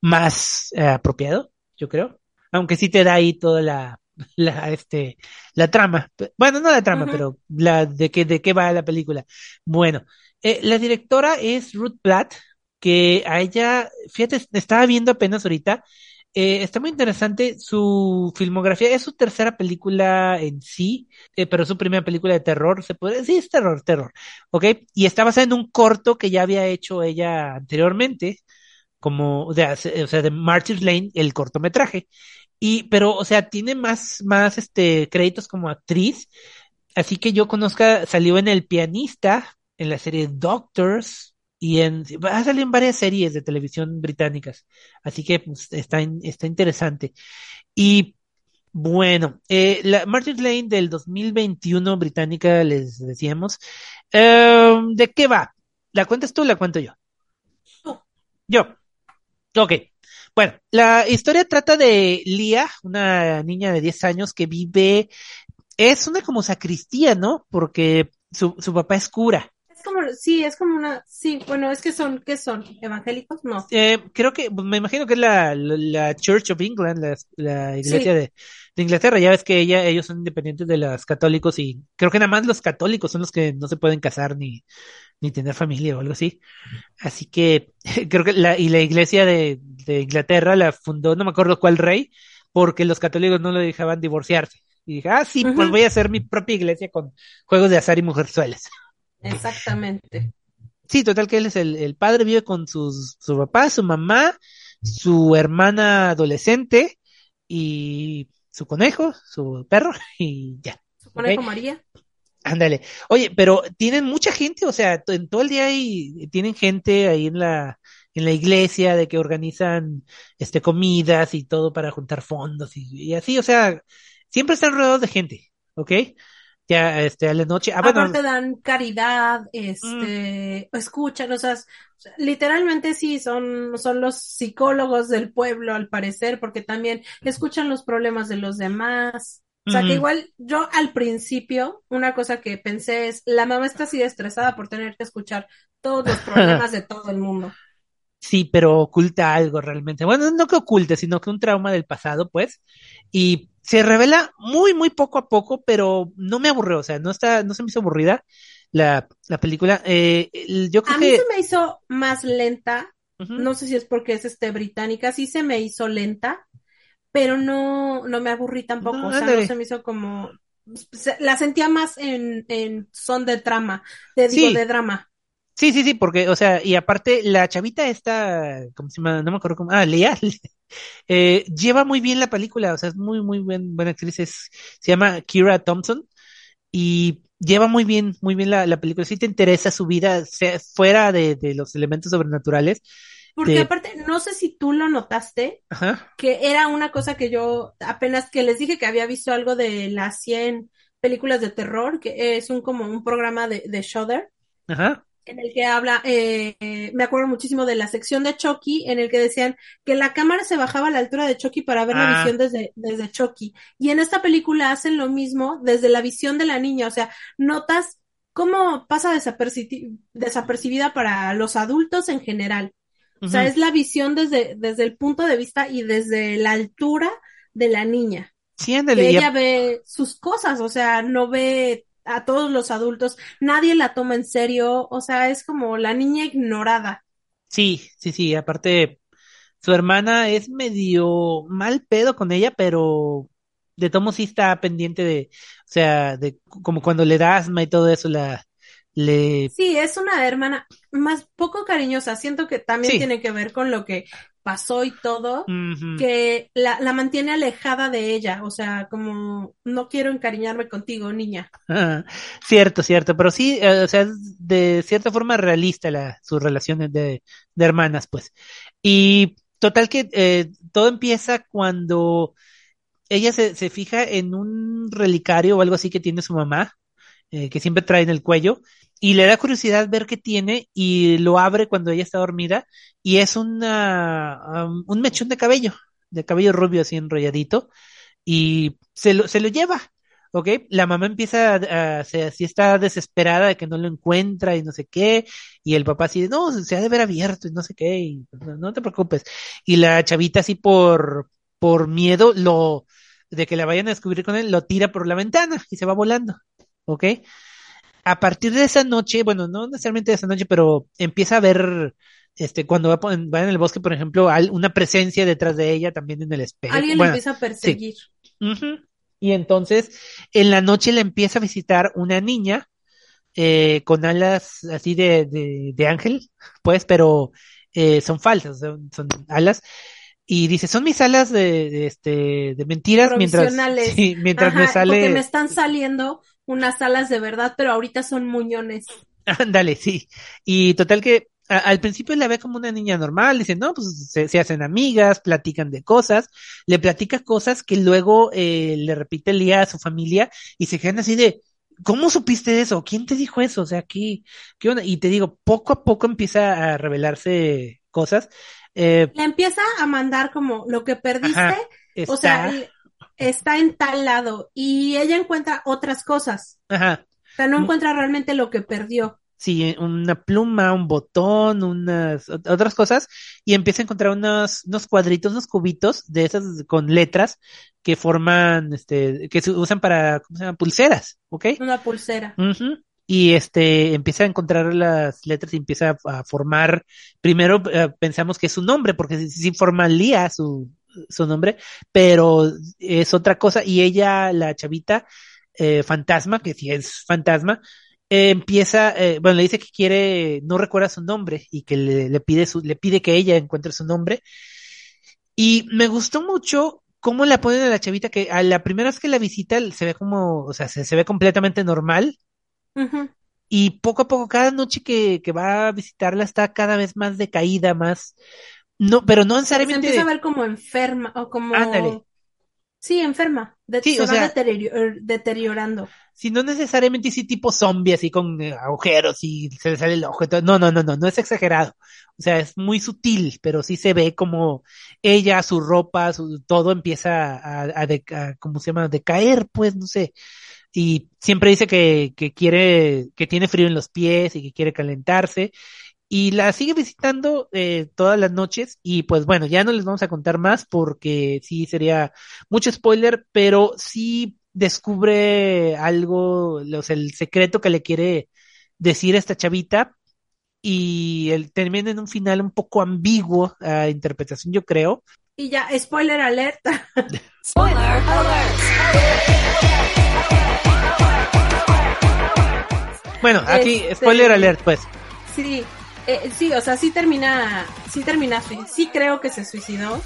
más eh, apropiado, yo creo. Aunque sí te da ahí toda la la, este, la trama. Bueno, no la trama, pero la de qué, de qué va la película. Bueno, eh, la directora es Ruth Platt, que a ella, fíjate, estaba viendo apenas ahorita, Eh, está muy interesante su filmografía. Es su tercera película en sí, eh, pero su primera película de terror. Se puede decir, es terror, terror. ¿Ok? Y está basada en un corto que ya había hecho ella anteriormente, como, de, o sea, de Martyrs Lane, el cortometraje. Y, pero, o sea, tiene más, más, este, créditos como actriz. Así que yo conozca, salió en El Pianista, en la serie Doctors, y en, va a salir en varias series de televisión británicas. Así que pues, está, está interesante. Y bueno, eh, la Martin Lane del 2021 británica, les decíamos. Em, ¿De qué va? ¿La cuentas tú o la cuento yo? Yo. Ok. Bueno, la historia trata de Lia, una niña de 10 años que vive, es una como sacristía, ¿no? Porque su, su papá es cura como, sí, es como una, sí, bueno, es que son, ¿qué son? ¿Evangélicos? No. Eh, creo que, me imagino que es la, la, Church of England, la, iglesia de, de, Inglaterra. Ya ves que ella, ellos son independientes de los católicos y creo que nada más los católicos son los que no se pueden casar ni, ni tener familia o algo así. Así que creo que la, y la iglesia de, de Inglaterra la fundó, no me acuerdo cuál rey, porque los católicos no lo dejaban divorciarse. Y dije, ah, sí, pues voy a hacer mi propia iglesia con juegos de azar y mujerzuelas. Exactamente. Sí, total que él es el, padre, vive con sus, su papá, su mamá, su hermana adolescente y su conejo, su perro y ya. ¿Su conejo María? Ándale. Oye, pero tienen mucha gente, o sea, en todo el día hay, tienen gente ahí en la, en la iglesia de que organizan este comidas y todo para juntar fondos y, y así, o sea, siempre están rodeados de gente, ¿ok? Ya este a la noche. Ah, Aparte dan caridad, este, mm. escuchan, o sea, literalmente sí son, son los psicólogos del pueblo al parecer, porque también escuchan los problemas de los demás. O sea, que igual yo al principio, una cosa que pensé es, la mamá está así estresada por tener que escuchar todos los problemas de todo el mundo. Sí, pero oculta algo realmente. Bueno, no que oculte, sino que un trauma del pasado, pues. Y se revela muy, muy poco a poco, pero no me aburrió, o sea, no está, no se me hizo aburrida la, la película. Eh, yo creo a mí se me hizo más lenta, no sé si es porque es este británica, sí se me hizo lenta, pero no, no me aburrí tampoco, o sea, no se me hizo como, la sentía más en, en son de drama, de, digo, de drama. Sí, sí, sí, porque, o sea, y aparte, la chavita esta, ¿cómo se llama? No me acuerdo cómo, ah, Leal, eh, lleva muy bien la película, o sea, es muy, muy buen, buena actriz, es, se llama Kira Thompson, y lleva muy bien, muy bien la, la película, si te interesa su vida, sea, fuera de, de los elementos sobrenaturales. Porque aparte, no sé si tú lo notaste, que era una cosa que yo apenas que les dije que había visto algo de las 100 películas de terror, que es un como un programa de, de Shudder. Ajá en el que habla, eh, me acuerdo muchísimo de la sección de Chucky, en el que decían que la cámara se bajaba a la altura de Chucky para ver la ah. visión desde, desde Chucky. Y en esta película hacen lo mismo desde la visión de la niña, o sea, notas cómo pasa desapercibida para los adultos en general. O sea, es la visión desde, desde el punto de vista y desde la altura de la niña. Sí, que ella ve sus cosas, o sea, no ve a todos los adultos, nadie la toma en serio, o sea, es como la niña ignorada. Sí, sí, sí, aparte su hermana es medio mal pedo con ella, pero de tomo sí está pendiente de, o sea, de como cuando le da asma y todo eso, la, le... Sí, es una hermana más poco cariñosa. Siento que también tiene que ver con lo que pasó y todo, que la, la, mantiene alejada de ella. O sea, como no quiero encariñarme contigo, niña. cierto, cierto. Pero sí, eh, o sea, de cierta forma realista la, sus relaciones de, de hermanas, pues. Y total que eh, todo empieza cuando ella se, se fija en un relicario o algo así que tiene su mamá eh, que siempre trae en el cuello, y le da curiosidad ver qué tiene y lo abre cuando ella está dormida y es una, un mechón de cabello, de cabello rubio así enrolladito y se lo, se lo lleva. ¿ok? La mamá empieza a, se, así está desesperada de que no lo encuentra y no sé qué, y el papá así, no, se ha de ver abierto y no sé qué, y no, no, te preocupes. Y la chavita así por, por miedo lo, de que la vayan a descubrir con él, lo tira por la ventana y se va volando. ¿ok? A partir de esa noche, bueno, no necesariamente de esa noche, pero empieza a ver este, cuando va, va, en el bosque, por ejemplo, hay una presencia detrás de ella también en el espejo. Alguien le empieza a perseguir. Y entonces, en la noche le empieza a visitar una niña eh, con alas así de, de, de ángel, pues, pero eh, son falsas, son, son, alas. Y dice, son mis alas de, de este, de mentiras mientras, sí, mientras me sale. Porque me están saliendo unas alas de verdad, pero ahorita son muñones. Ándale, sí. Y total que a, al principio la ve como una niña normal, dice, no, pues se, se hacen amigas, platican de cosas, le platica cosas que luego eh, le repite el día a su familia y se quedan así de, ¿cómo supiste eso? ¿Quién te dijo eso? O sea, ¿qué, qué onda? Y te digo, poco a poco empieza a revelarse cosas. Eh, Le empieza a mandar como lo que perdiste, ajá, está... o sea, está en tal lado y ella encuentra otras cosas. Ajá. O sea, no encuentra realmente lo que perdió. Sí, una pluma, un botón, unas otras cosas, y empieza a encontrar unos, unos cuadritos, unos cubitos de esas con letras que forman, este, que se usan para, ¿cómo se llama? Pulseras, ¿ok? Una pulsera. Uh -huh. Y este, empieza a encontrar las letras y empieza a, a formar, primero uh, pensamos que es su nombre, porque sí, sí forma Lía su, su nombre, pero es otra cosa, y ella, la chavita, eh, fantasma, que sí es fantasma, eh, empieza, eh, bueno, le dice que quiere, no recuerda su nombre y que le, le, pide su, le pide que ella encuentre su nombre. Y me gustó mucho cómo la ponen a la chavita que a la primera vez que la visita se ve como, o sea, se, se ve completamente normal. Uh -huh. Y poco a poco, cada noche que, que va a visitarla está cada vez más decaída, más, no, pero no necesariamente. Se empieza a ver como enferma o como. Ándale. Sí, enferma. De sí, se o va sea, deterior deteriorando. Si no necesariamente así tipo zombie, así con eh, agujeros y se le sale el ojo. No, no, no, no, no es exagerado. O sea, es muy sutil, pero sí se ve como ella, su ropa, su, todo empieza a, a, de, a, ¿cómo se llama? Decaer, pues, no sé. Y siempre dice que, que quiere, que tiene frío en los pies y que quiere calentarse y la sigue visitando eh, todas las noches y pues bueno, ya no les vamos a contar más porque sí sería mucho spoiler, pero sí descubre algo, o sea, el secreto que le quiere decir a esta chavita y el, termina en un final un poco ambiguo a interpretación, yo creo. Y ya, spoiler alerta. spoiler alert. Bueno, aquí, este... spoiler alert, pues. Sí, eh, sí, o sea, sí termina, sí termina, sí creo que se suicidó,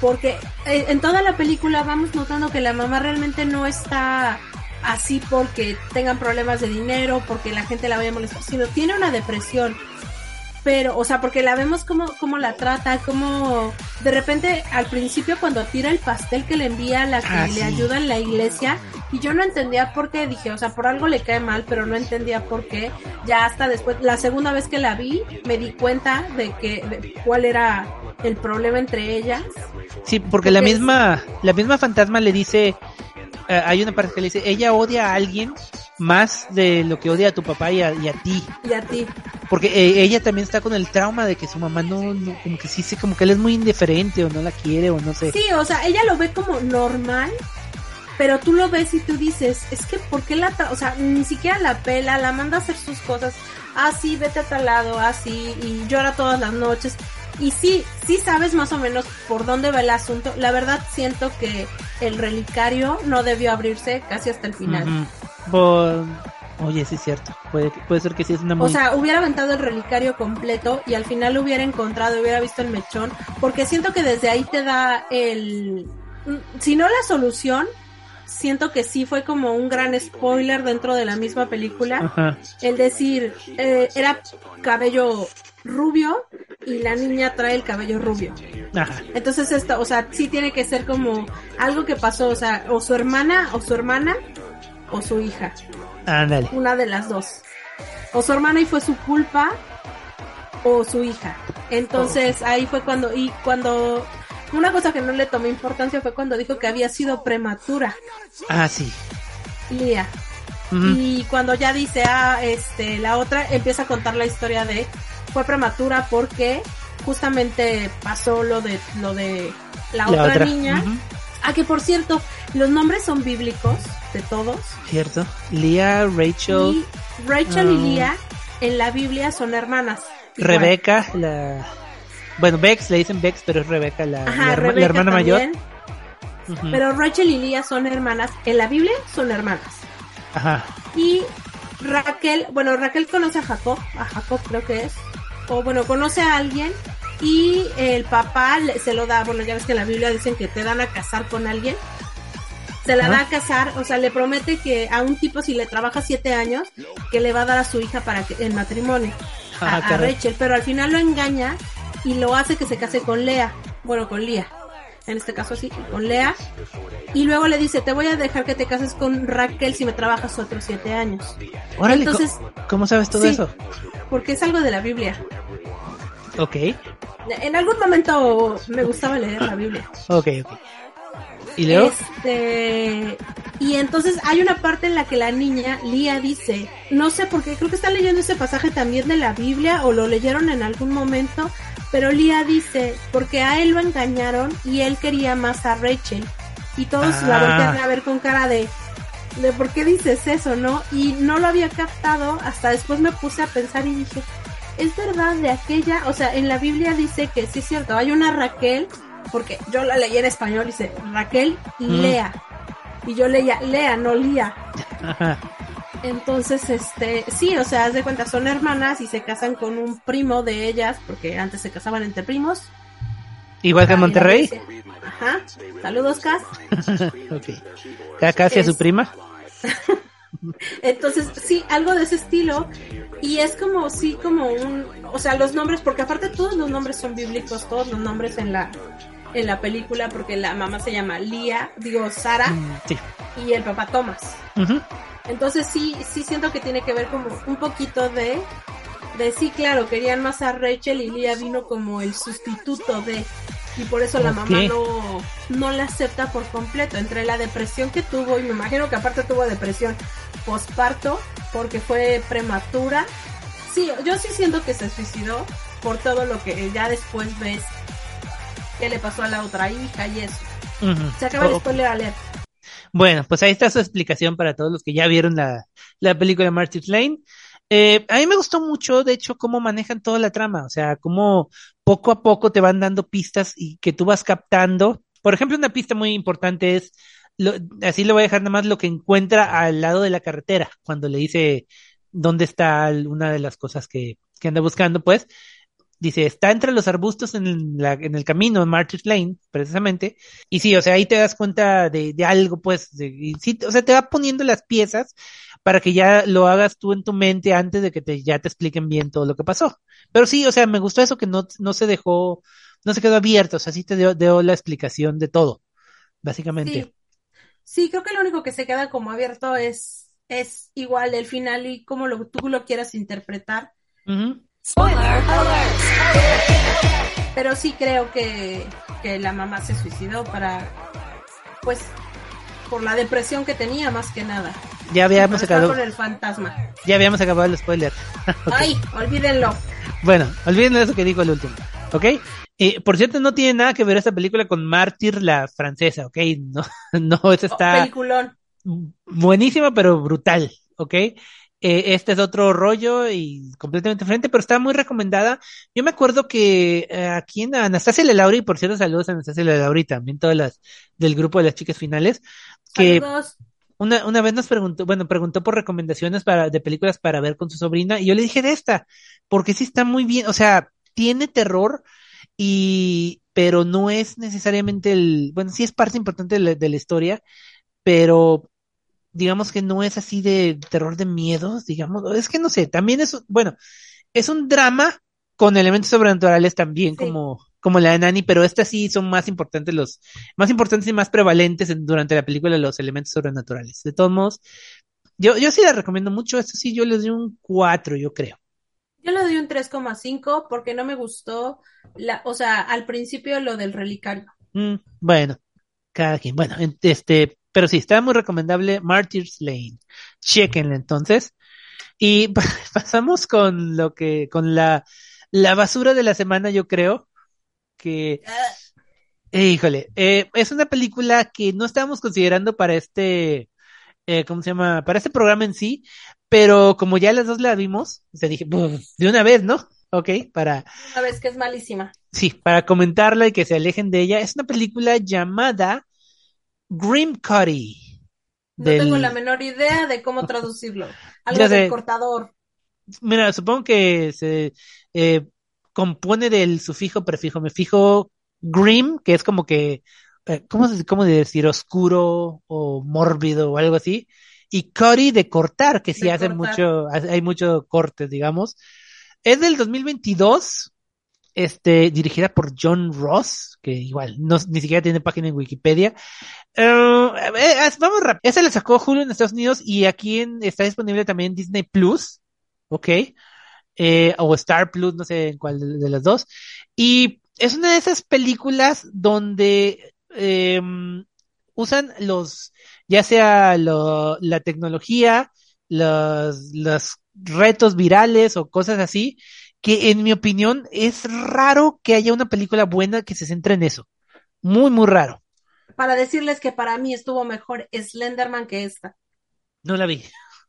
porque eh, en toda la película vamos notando que la mamá realmente no está así porque tengan problemas de dinero, porque la gente la vaya a molestar, sino tiene una depresión. Pero, o sea, porque la vemos como, como la trata, como de repente al principio cuando tira el pastel que le envía la que ah, le sí. ayuda en la iglesia, y yo no entendía por qué, dije, o sea, por algo le cae mal, pero no entendía por qué. Ya hasta después, la segunda vez que la vi, me di cuenta de que, de cuál era el problema entre ellas. Sí, porque, porque la misma, la misma fantasma le dice, uh, hay una parte que le dice, ella odia a alguien más de lo que odia a tu papá y a, y a ti. Y a ti. Porque eh, ella también está con el trauma de que su mamá no, no, como que sí, como que él es muy indiferente o no la quiere o no sé. Sí, o sea, ella lo ve como normal, pero tú lo ves y tú dices, es que ¿por qué la, o sea, ni siquiera la pela, la manda a hacer sus cosas, así, ah, vete a tal lado, así, ah, y llora todas las noches. Y sí, sí sabes más o menos por dónde va el asunto. La verdad siento que el relicario no debió abrirse casi hasta el final. Oye, sí es cierto. Puede, puede ser que sí es una muy... O sea, hubiera aventado el relicario completo y al final lo hubiera encontrado, hubiera visto el mechón, porque siento que desde ahí te da el... Si no la solución, siento que sí fue como un gran spoiler dentro de la misma película. Ajá. El decir, eh, era cabello rubio y la niña trae el cabello rubio. Ajá. Entonces esto, o sea, sí tiene que ser como algo que pasó, o sea, o su hermana o su hermana o su hija. Ándale. Una de las dos. O su hermana y fue su culpa o su hija. Entonces oh. ahí fue cuando y cuando una cosa que no le tomé importancia fue cuando dijo que había sido prematura. Ah, sí. Lía. Uh -huh. Y cuando ya dice, ah, este, la otra empieza a contar la historia de fue prematura porque justamente pasó lo de lo de la, la otra, otra, niña. Uh -huh. Ah, que por cierto, los nombres son bíblicos de todos. Cierto. Lía, Rachel. Y Rachel um... y Lía en la Biblia son hermanas. Rebeca, la... Bueno, Bex, le dicen Bex, pero es Rebeca, la, hermana mayor. Pero Rachel y Lía son hermanas. En la Biblia son hermanas. Ajá. Y Raquel, bueno, Raquel conoce a Jacob, a Jacob creo que es. O bueno, conoce a alguien y el papá se lo da, bueno, ya ves que en la Biblia dicen que te dan a casar con alguien. Se la da a casar, o sea, le promete que a un tipo si le trabaja siete años, que le va a dar a su hija para que el matrimonio a, a Rachel, pero al final lo engaña y lo hace que se case con Lea, bueno, con Lía en este caso así, con Lea, y luego le dice, te voy a dejar que te cases con Raquel si me trabajas otros siete años. Entonces, ¿cómo, sabes todo eso? Porque es algo de la Biblia. Ok. En algún momento me gustaba leer la Biblia. Ok, ok. ¿Y Leo? Este, y entonces hay una parte en la que la niña, Lía, dice, no sé por qué, creo que está leyendo ese pasaje también de la Biblia o lo leyeron en algún momento, pero Lía dice, porque a él lo engañaron y él quería más a Rachel. Y todos la ah. voltean a ver con cara de, de por qué dices eso, ¿no? Y no lo había captado, hasta después me puse a pensar y dije, es verdad de aquella, o sea, en la Biblia dice que sí es cierto, hay una Raquel, porque yo la leí en español, dice Raquel y Lea. Y yo leía Lea, no Lía. Entonces, este, sí, o sea, haz de cuenta, son hermanas y se casan con un primo de ellas, porque antes se casaban entre primos. Igual que en Monterrey. Ajá. Saludos, Cas. ok. Casi a su prima. Entonces, sí, algo de ese estilo. Y es como, sí, como un, o sea, los nombres, porque aparte todos los nombres son bíblicos, todos los nombres en la, en la película, porque la mamá se llama Lía, digo, Sara, mm, y el papá Thomas. Entonces sí, sí siento que tiene que ver como un poquito de, de sí, claro, querían más a Rachel y Lía vino como el sustituto de, y por eso la mamá no, no la acepta por completo, entre la depresión que tuvo, y me imagino que aparte tuvo depresión posparto, porque fue prematura. Sí, yo sí siento que se suicidó por todo lo que ya después ves que le pasó a la otra hija y eso. Se acaba el spoiler alert. Bueno, pues ahí está su explicación para todos los que ya vieron la, la película Martyrs Lane. Eh, a mí me gustó mucho, de hecho, cómo manejan toda la trama, o sea, cómo poco a poco te van dando pistas y que tú vas captando. Por ejemplo, una pista muy importante es, lo, así lo voy a dejar nada más, lo que encuentra al lado de la carretera, cuando le dice dónde está una de las cosas que, que anda buscando, pues, dice, está entre los arbustos en, la, en el camino, en Martyrs Lane, precisamente. Y sí, o sea, ahí te das cuenta de, de algo, pues, de, sí, o sea, te va poniendo las piezas para que ya lo hagas tú en tu mente antes de que te, ya te expliquen bien todo lo que pasó. Pero sí, o sea, me gustó eso que no, no se dejó, no se quedó abierto, o sea, sí te dio, dio la explicación de todo, básicamente. Sí. creo que lo único que se queda como abierto es, es igual el final y como lo, tú lo quieras interpretar. Spoiler Pero sí creo que, que la mamá se suicidó para, pues, por la depresión que tenía más que nada. Ya habíamos acabado. Con el fantasma. Ya habíamos acabado el spoiler. Ay, olvídenlo. Bueno, olviden eso que dijo el último. ¿Ok? Y por cierto, no tiene nada que ver esta película con Mártir, la francesa, ¿ok? No, no, esa está. Oh, peliculón. Buenísima, pero brutal, ¿ok? Eh, este es otro rollo y completamente diferente, pero está muy recomendada. Yo me acuerdo que eh, aquí en Anastasia Lelauri, por cierto, saludos a Anastasia Lelauri, también todas las del grupo de las chicas finales, que una, una vez nos preguntó, bueno, preguntó por recomendaciones para, de películas para ver con su sobrina, y yo le dije de esta, porque sí está muy bien, o sea, tiene terror y, pero no es necesariamente el, bueno, sí es parte importante de de la historia, pero digamos que no es así de terror de miedos, digamos, es que no sé, también es, bueno, es un drama con elementos sobrenaturales también, como, como la de Nani, pero estas sí son más importantes los, más importantes y más prevalentes durante la película los elementos sobrenaturales. De todos modos, yo, yo sí la recomiendo mucho, esto sí yo le doy un 4, yo creo. Yo le doy un 3,5 porque no me gustó, la, o sea, al principio lo del relicario. Mm, bueno, cada quien. Bueno, este, pero sí, está muy recomendable Martyrs Lane. Chequenla entonces. Y pasamos con lo que, con la, la basura de la semana, yo creo. Que, híjole, eh, es una película que no estábamos considerando para este, eh, ¿cómo se llama? Para este programa en sí, pero como ya las dos la vimos, se dije, de una vez, ¿no? ¿ok? Para... Una vez que es malísima. Sí, para comentarla y que se alejen de ella. Es una película llamada Grim Cuddy. No tengo la menor idea de cómo traducirlo. Algo del cortador. Mira, supongo que se eh, compone del sufijo, prefijo. Me fijo grim, que es como que, eh, ¿cómo, ¿cómo decir? Oscuro o mórbido o algo así. Y Cuddy de cortar, que sí hace mucho, hay mucho corte, digamos. Es del 2022, este, dirigida por John Ross, que igual no, ni siquiera tiene página en Wikipedia. Uh, vamos rápido. Esa le sacó Hulu en Estados Unidos y aquí está disponible también Disney Plus, ¿ok? Eh, o Star Plus, no sé en cuál de, las dos. Y es una de esas películas donde eh, usan los, ya sea la tecnología, los retos virales o cosas así, que en mi opinión es raro que haya una película buena que se centre en eso. Muy, muy raro. Para decirles que para mí estuvo mejor Slenderman que esta. No la vi.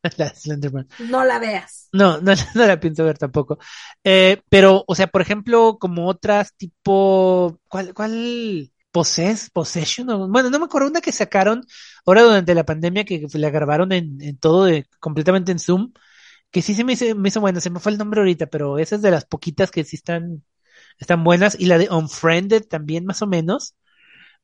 la Slenderman. No la veas. No, no, no la pienso ver tampoco. Eh, pero, o sea, por ejemplo, como otras tipo, ¿cuál, cuál? Possess, Possession, bueno, no me acuerdo una que sacaron ahora durante la pandemia que la grabaron en, en todo de, completamente en Zoom, que sí se me hizo, me hizo buena, se me fue el nombre ahorita, pero esa es de las poquitas que sí están, están buenas, y la de Unfriended también más o menos,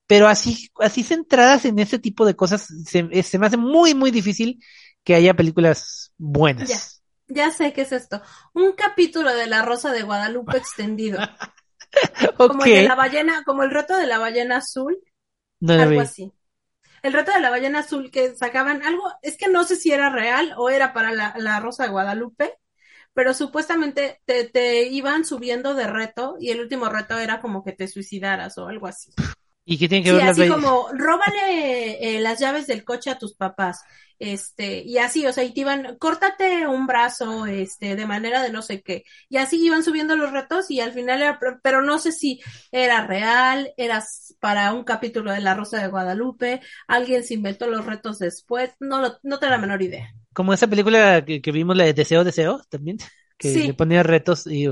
pero así, así centradas en ese tipo de cosas, se, se me hace muy, muy difícil que haya películas buenas. Ya, ya sé qué es esto. Un capítulo de La Rosa de Guadalupe extendido. Como el de la ballena, como el reto de la ballena azul. algo así el reto de la ballena azul que sacaban algo, es que no sé si era real o era para la, Rosa de Guadalupe, pero supuestamente te, te, iban subiendo de reto y el último reto era como que te suicidaras o algo así. ¿Y qué tiene que ver sí, así como, róbale eh, las llaves del coche a tus papás este, y así, o sea, y te iban, córtate un brazo, este, de manera de no sé qué, y así iban subiendo los retos y al final era, pero no sé si era real, era para un capítulo de La Rosa de Guadalupe, alguien se inventó los retos después, no, lo, no tengo la menor idea. Como esa película que, vimos, la de Deseo, Deseo, también, que le ponía retos y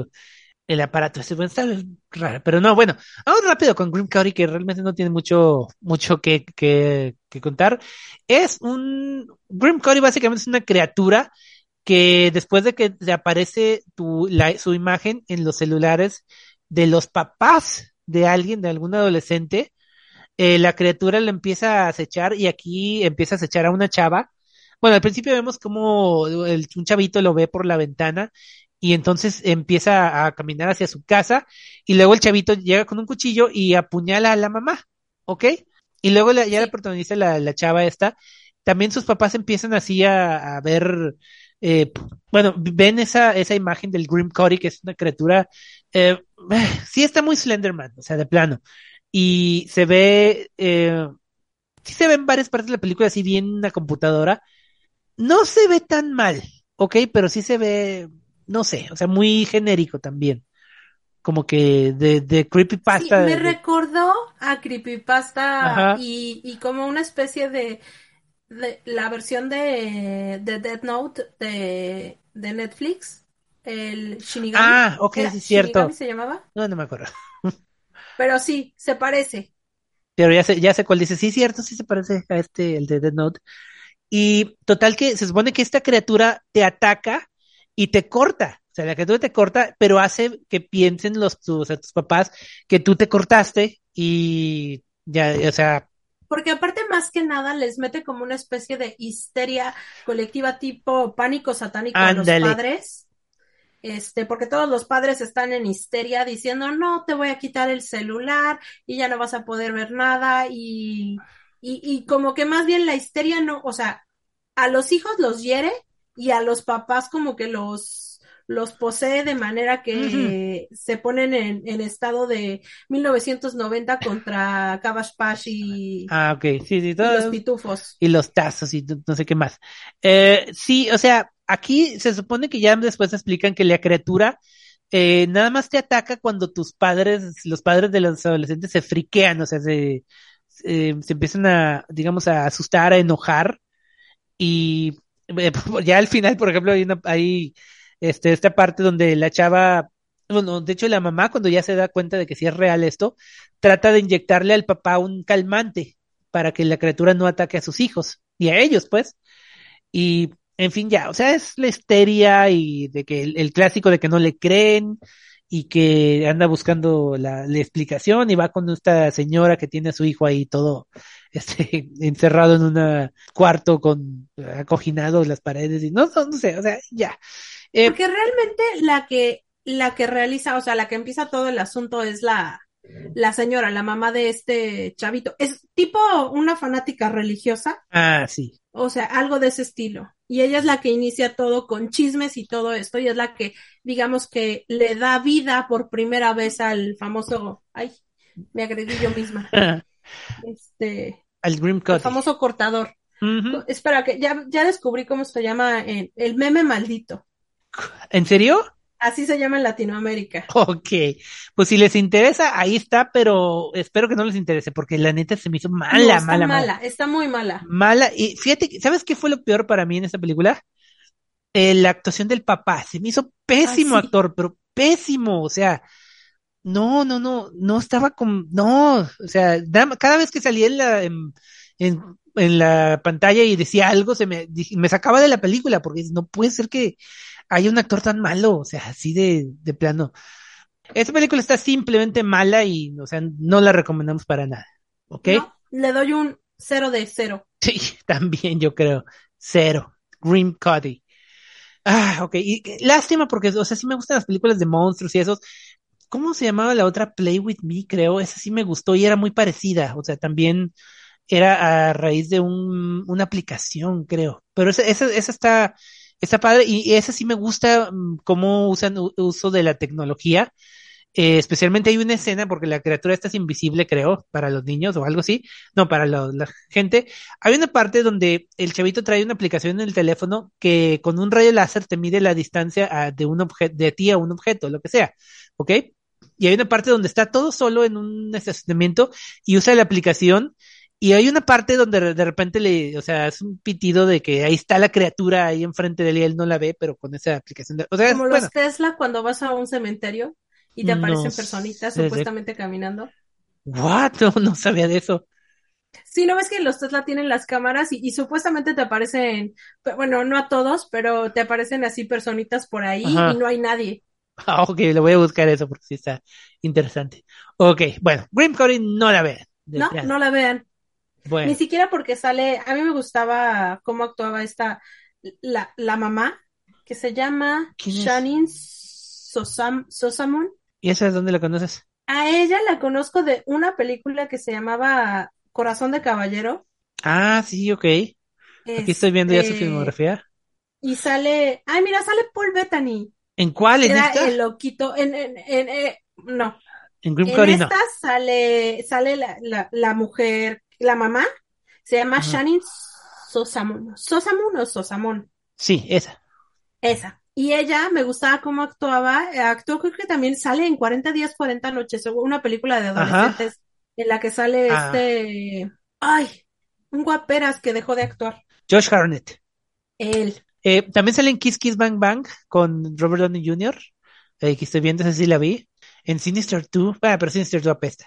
el aparato ese bueno, está raro, pero no, bueno, vamos rápido con Grim County que realmente no tiene mucho, mucho que, que, contar. Es un, Grim County básicamente es una criatura que después de que te aparece tu, la, su imagen en los celulares de los papás de alguien, de algún adolescente, eh, la criatura le empieza a acechar y aquí empieza a acechar a una chava. Bueno, al principio vemos como el, un chavito lo ve por la ventana y entonces empieza a caminar hacia su casa y luego el chavito llega con un cuchillo y apuñala a la mamá, ¿ok? Y luego ya la protagoniza la, la, chava esta. También sus papás empiezan así a, a ver, eh, bueno, ven esa, esa imagen del Grim Cody, que es una criatura, eh, sí está muy Slenderman, o sea, de plano. Y se ve, eh, sí se ve en varias partes de la película así bien en la computadora. No se ve tan mal, ¿ok? Pero sí se ve no sé, o sea, muy genérico también. Como que de, de creepypasta. Sí, me recordó a creepypasta y, y como una especie de, de la versión de, de Death Note de, de Netflix. El Shinigami. Ah, ok, sí, cierto. ¿Shinigami se llamaba? No, no me acuerdo. Pero sí, se parece. Pero ya sé, ya sé cuál dice. Sí, cierto, sí se parece a este, el de Death Note. Y total que se supone que esta criatura te ataca y te corta. O sea, la criatura te corta, pero hace que piensen los tus, tus papás que tú te cortaste y ya, o sea. Porque aparte más que nada les mete como una especie de histeria colectiva tipo pánico satánico a los padres. Este, porque todos los padres están en histeria diciendo, no, te voy a quitar el celular y ya no vas a poder ver nada y, y, y como que más bien la histeria no, o sea, a los hijos los hiere y a los papás como que los los posee de manera que se ponen en, en, estado de 1990 contra Cabash y, ah, okay. sí, sí, todos, y los pitufos. Y los tazos y no sé qué más. Eh, sí, o sea, aquí se supone que ya después explican que la criatura eh, nada más te ataca cuando tus padres, los padres de los adolescentes se friquean, o sea, se, se empiezan a, digamos, a asustar, a enojar y ya al final, por ejemplo, hay, una, hay este, esta parte donde la chava bueno, de hecho la mamá cuando ya se da cuenta de que sí es real esto, trata de inyectarle al papá un calmante para que la criatura no ataque a sus hijos y a ellos, pues. Y, en fin, ya, o sea, es la histeria y de que el, clásico de que no le creen y que anda buscando la, explicación y va con esta señora que tiene a su hijo ahí todo este, encerrado en un cuarto con acoginado en las paredes y no, no, sé, o sea, ya. Eh, Porque realmente la que la que realiza, o sea, la que empieza todo el asunto es la, la señora, la mamá de este chavito. Es tipo una fanática religiosa. Ah, sí. O sea, algo de ese estilo. Y ella es la que inicia todo con chismes y todo esto. Y es la que, digamos que le da vida por primera vez al famoso. Ay, me agredí yo misma. este. Al Grim El famoso cortador. Espera, que ya, ya descubrí cómo se llama el, el meme maldito. ¿En serio? Así se llama en Latinoamérica. Ok, pues si les interesa, ahí está, pero espero que no les interese, porque la neta se me hizo mala, está mala, mala, Está muy mala. Mala, y fíjate, ¿sabes qué fue lo peor para mí en esta película? Eh, la actuación del papá, se me hizo pésimo actor, pero pésimo, o sea, no, no, no, no estaba con, no, o sea, cada vez que salía en la, en, en, la pantalla y decía algo, se me, me sacaba de la película, porque no puede ser que hay un actor tan malo, o sea, así de, de plano. Esta película está simplemente mala y, o sea, no la recomendamos para nada. ¿Ok? le doy un cero de cero. Sí, también yo creo. Cero. Grim Cuddy. Ah, ok. Y lástima porque, o sea, sí me gustan las películas de monstruos y esos. ¿Cómo se llamaba la otra? Play With Me, creo. Esa sí me gustó y era muy parecida. O sea, también era a raíz de un, una aplicación, creo. Pero esa, esa, esa está, Está padre y ese sí me gusta mm, cómo usan uso de la tecnología. Eh, especialmente hay una escena porque la criatura esta es invisible, creo, para los niños o algo así. No, para la gente. Hay una parte donde el chavito trae una aplicación en el teléfono que con un rayo láser te mide la distancia de un de ti a un objeto, lo que sea. ¿Ok? Y hay una parte donde está todo solo en un estacionamiento y usa la aplicación y hay una parte donde de repente le, o sea, es un pitido de que ahí está la criatura ahí enfrente de él y él no la ve, pero con esa aplicación de, o sea, como los Tesla cuando vas a un cementerio y te aparecen personitas supuestamente caminando. What? No, sabía de eso. Sí, ¿no ves que los Tesla tienen las cámaras y, supuestamente te aparecen, bueno, no a todos, pero te aparecen así personitas por ahí y no hay nadie. Ah, ok, le voy a buscar eso porque sí está interesante. Ok, bueno, Grim Cody no la vean. No, no la vean. Ni siquiera porque sale, a mí me gustaba cómo actuaba esta, la, la mamá, que se llama Shannon Sosam, Sosamon. ¿Y esa es dónde la conoces? A ella la conozco de una película que se llamaba Corazón de Caballero. Ah, sí, ok. Aquí estoy viendo ya su este, filmografía. Y sale, ay, mira, sale Paul Bettany. ¿En cuál? ¿En Era el loquito, en, en, en, eh, no. En Grim En esta sale, sale la, la, la mujer la mamá se llama Shannon Sosamon. ¿Sosamon o Sosamon? Sí, esa. Esa. Y ella me gustaba cómo actuaba. Actuó, creo que también sale en 40 días, 40 noches, una película de adolescentes en la que sale ah. este. Ay, un guaperas que dejó de actuar. Josh Harnett. Él. Eh, también sale en Kiss Kiss Bang Bang con Robert Downey Jr. Eh, que estoy viendo, esa sí la vi. En Sinister 2, ah, pero Sinister 2 apesta.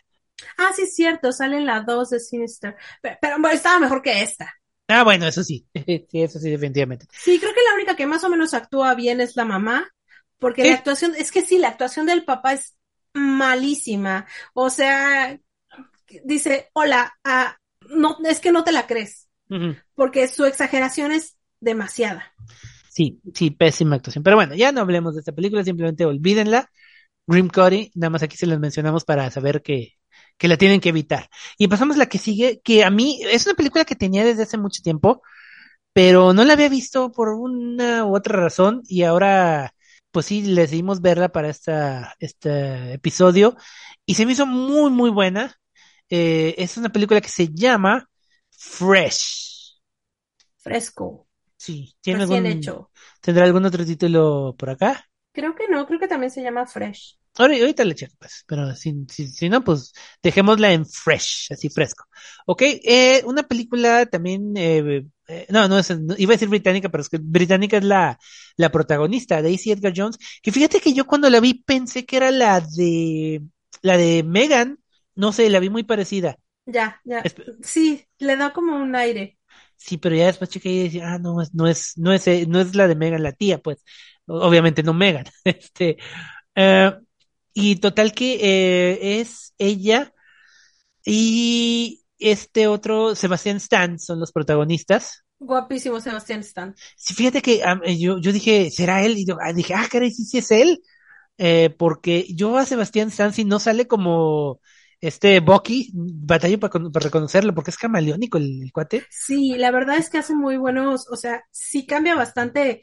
Ah, sí, es cierto, sale la 2 de Sinister. Pero, estaba mejor que esta. Ah, bueno, eso sí. sí, eso sí, definitivamente. Sí, creo que la única que más o menos actúa bien es la mamá. Porque la actuación, es que sí, la actuación del papá es malísima. O sea, dice, hola, ah, no, es que no te la crees. Porque su exageración es demasiada. Sí, sí, pésima actuación. Pero bueno, ya no hablemos de esta película, simplemente olvídenla. Grim Cody, nada más aquí se las mencionamos para saber que que la tienen que evitar. Y pasamos a la que sigue, que a mí es una película que tenía desde hace mucho tiempo, pero no la había visto por una u otra razón y ahora pues sí decidimos verla para esta, este episodio y se me hizo muy muy buena. Eh, es una película que se llama Fresh. Fresco. Sí, tiene algún, hecho. ¿Tendrá algún otro título por acá? Creo que no, creo que también se llama Fresh. Ahorita le checo, pues, pero si, si, no, pues dejémosla en fresh, así fresco. Ok, eh, una película también eh, eh, no, no es, iba a decir británica, pero es que británica es la, la protagonista, Daisy Edgar Jones, que fíjate que yo cuando la vi pensé que era la de, la de Megan, no sé, la vi muy parecida. Ya, ya. sí, le da como un aire. Sí, pero ya después chequé y decía, ah, no, no es, no es, no es la de Megan, la tía, pues. Obviamente no Megan. Este, eh, y total que eh, es ella y este otro, Sebastián Stan, son los protagonistas. Guapísimo Sebastián Stan. Sí, fíjate que yo, yo dije, ¿será él? Y yo, ah, dije, ah, caray, sí, sí es él. Eh, porque yo a Sebastián Stan, si no sale como este Bucky, batalla para, reconocerlo, porque es camaleónico el, el, cuate. Sí, la verdad es que hace muy buenos, o sea, sí cambia bastante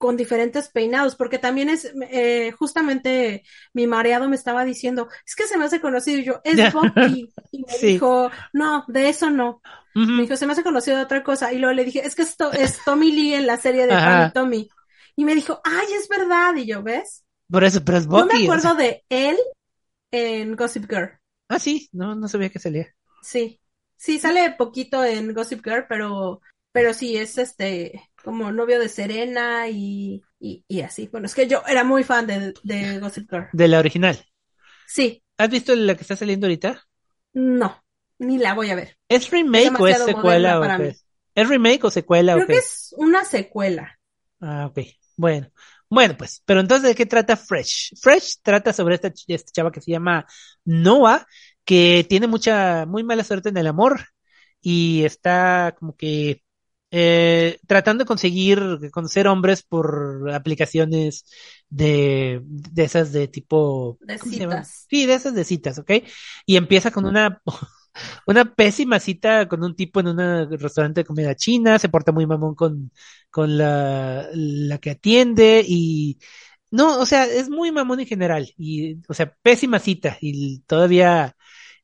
con diferentes peinados, porque también es, eh, justamente mi mareado me estaba diciendo, es que se me hace conocido, y yo, es Bucky, y me dijo, no, de eso no, me dijo, se me hace conocido de otra cosa, y luego le dije, es que esto es Tommy Lee en la serie de Tommy Tommy, y me dijo, ay, es verdad, y yo, ¿ves? Por eso, pero es Bucky. Yo me acuerdo de él en Gossip Girl. Ah, sí, no, no sabía que salía. Sí, sí, sale poquito en Gossip Girl, pero, pero sí, es este, como novio de Serena y, y, así. Bueno, es que yo era muy fan de, de Gossip Girl. ¿De la original? Sí. ¿Has visto la que está saliendo ahorita? No, ni la voy a ver. ¿Es remake o es secuela o qué es? ¿Es remake o secuela Creo o qué? que es una secuela. Ah, ok. Bueno. Bueno, pues, pero entonces, ¿de qué trata Fresh? Fresh trata sobre esta, esta chava que se llama Noah, que tiene mucha, muy mala suerte en el amor y está como que eh, tratando de conseguir conocer hombres por aplicaciones de, de esas de tipo de citas. Sí, de esas de citas, ¿ok? Y empieza con una una pésima cita con un tipo en un restaurante de comida china, se porta muy mamón con, con la, la que atiende y no, o sea, es muy mamón en general y, o sea, pésima cita y todavía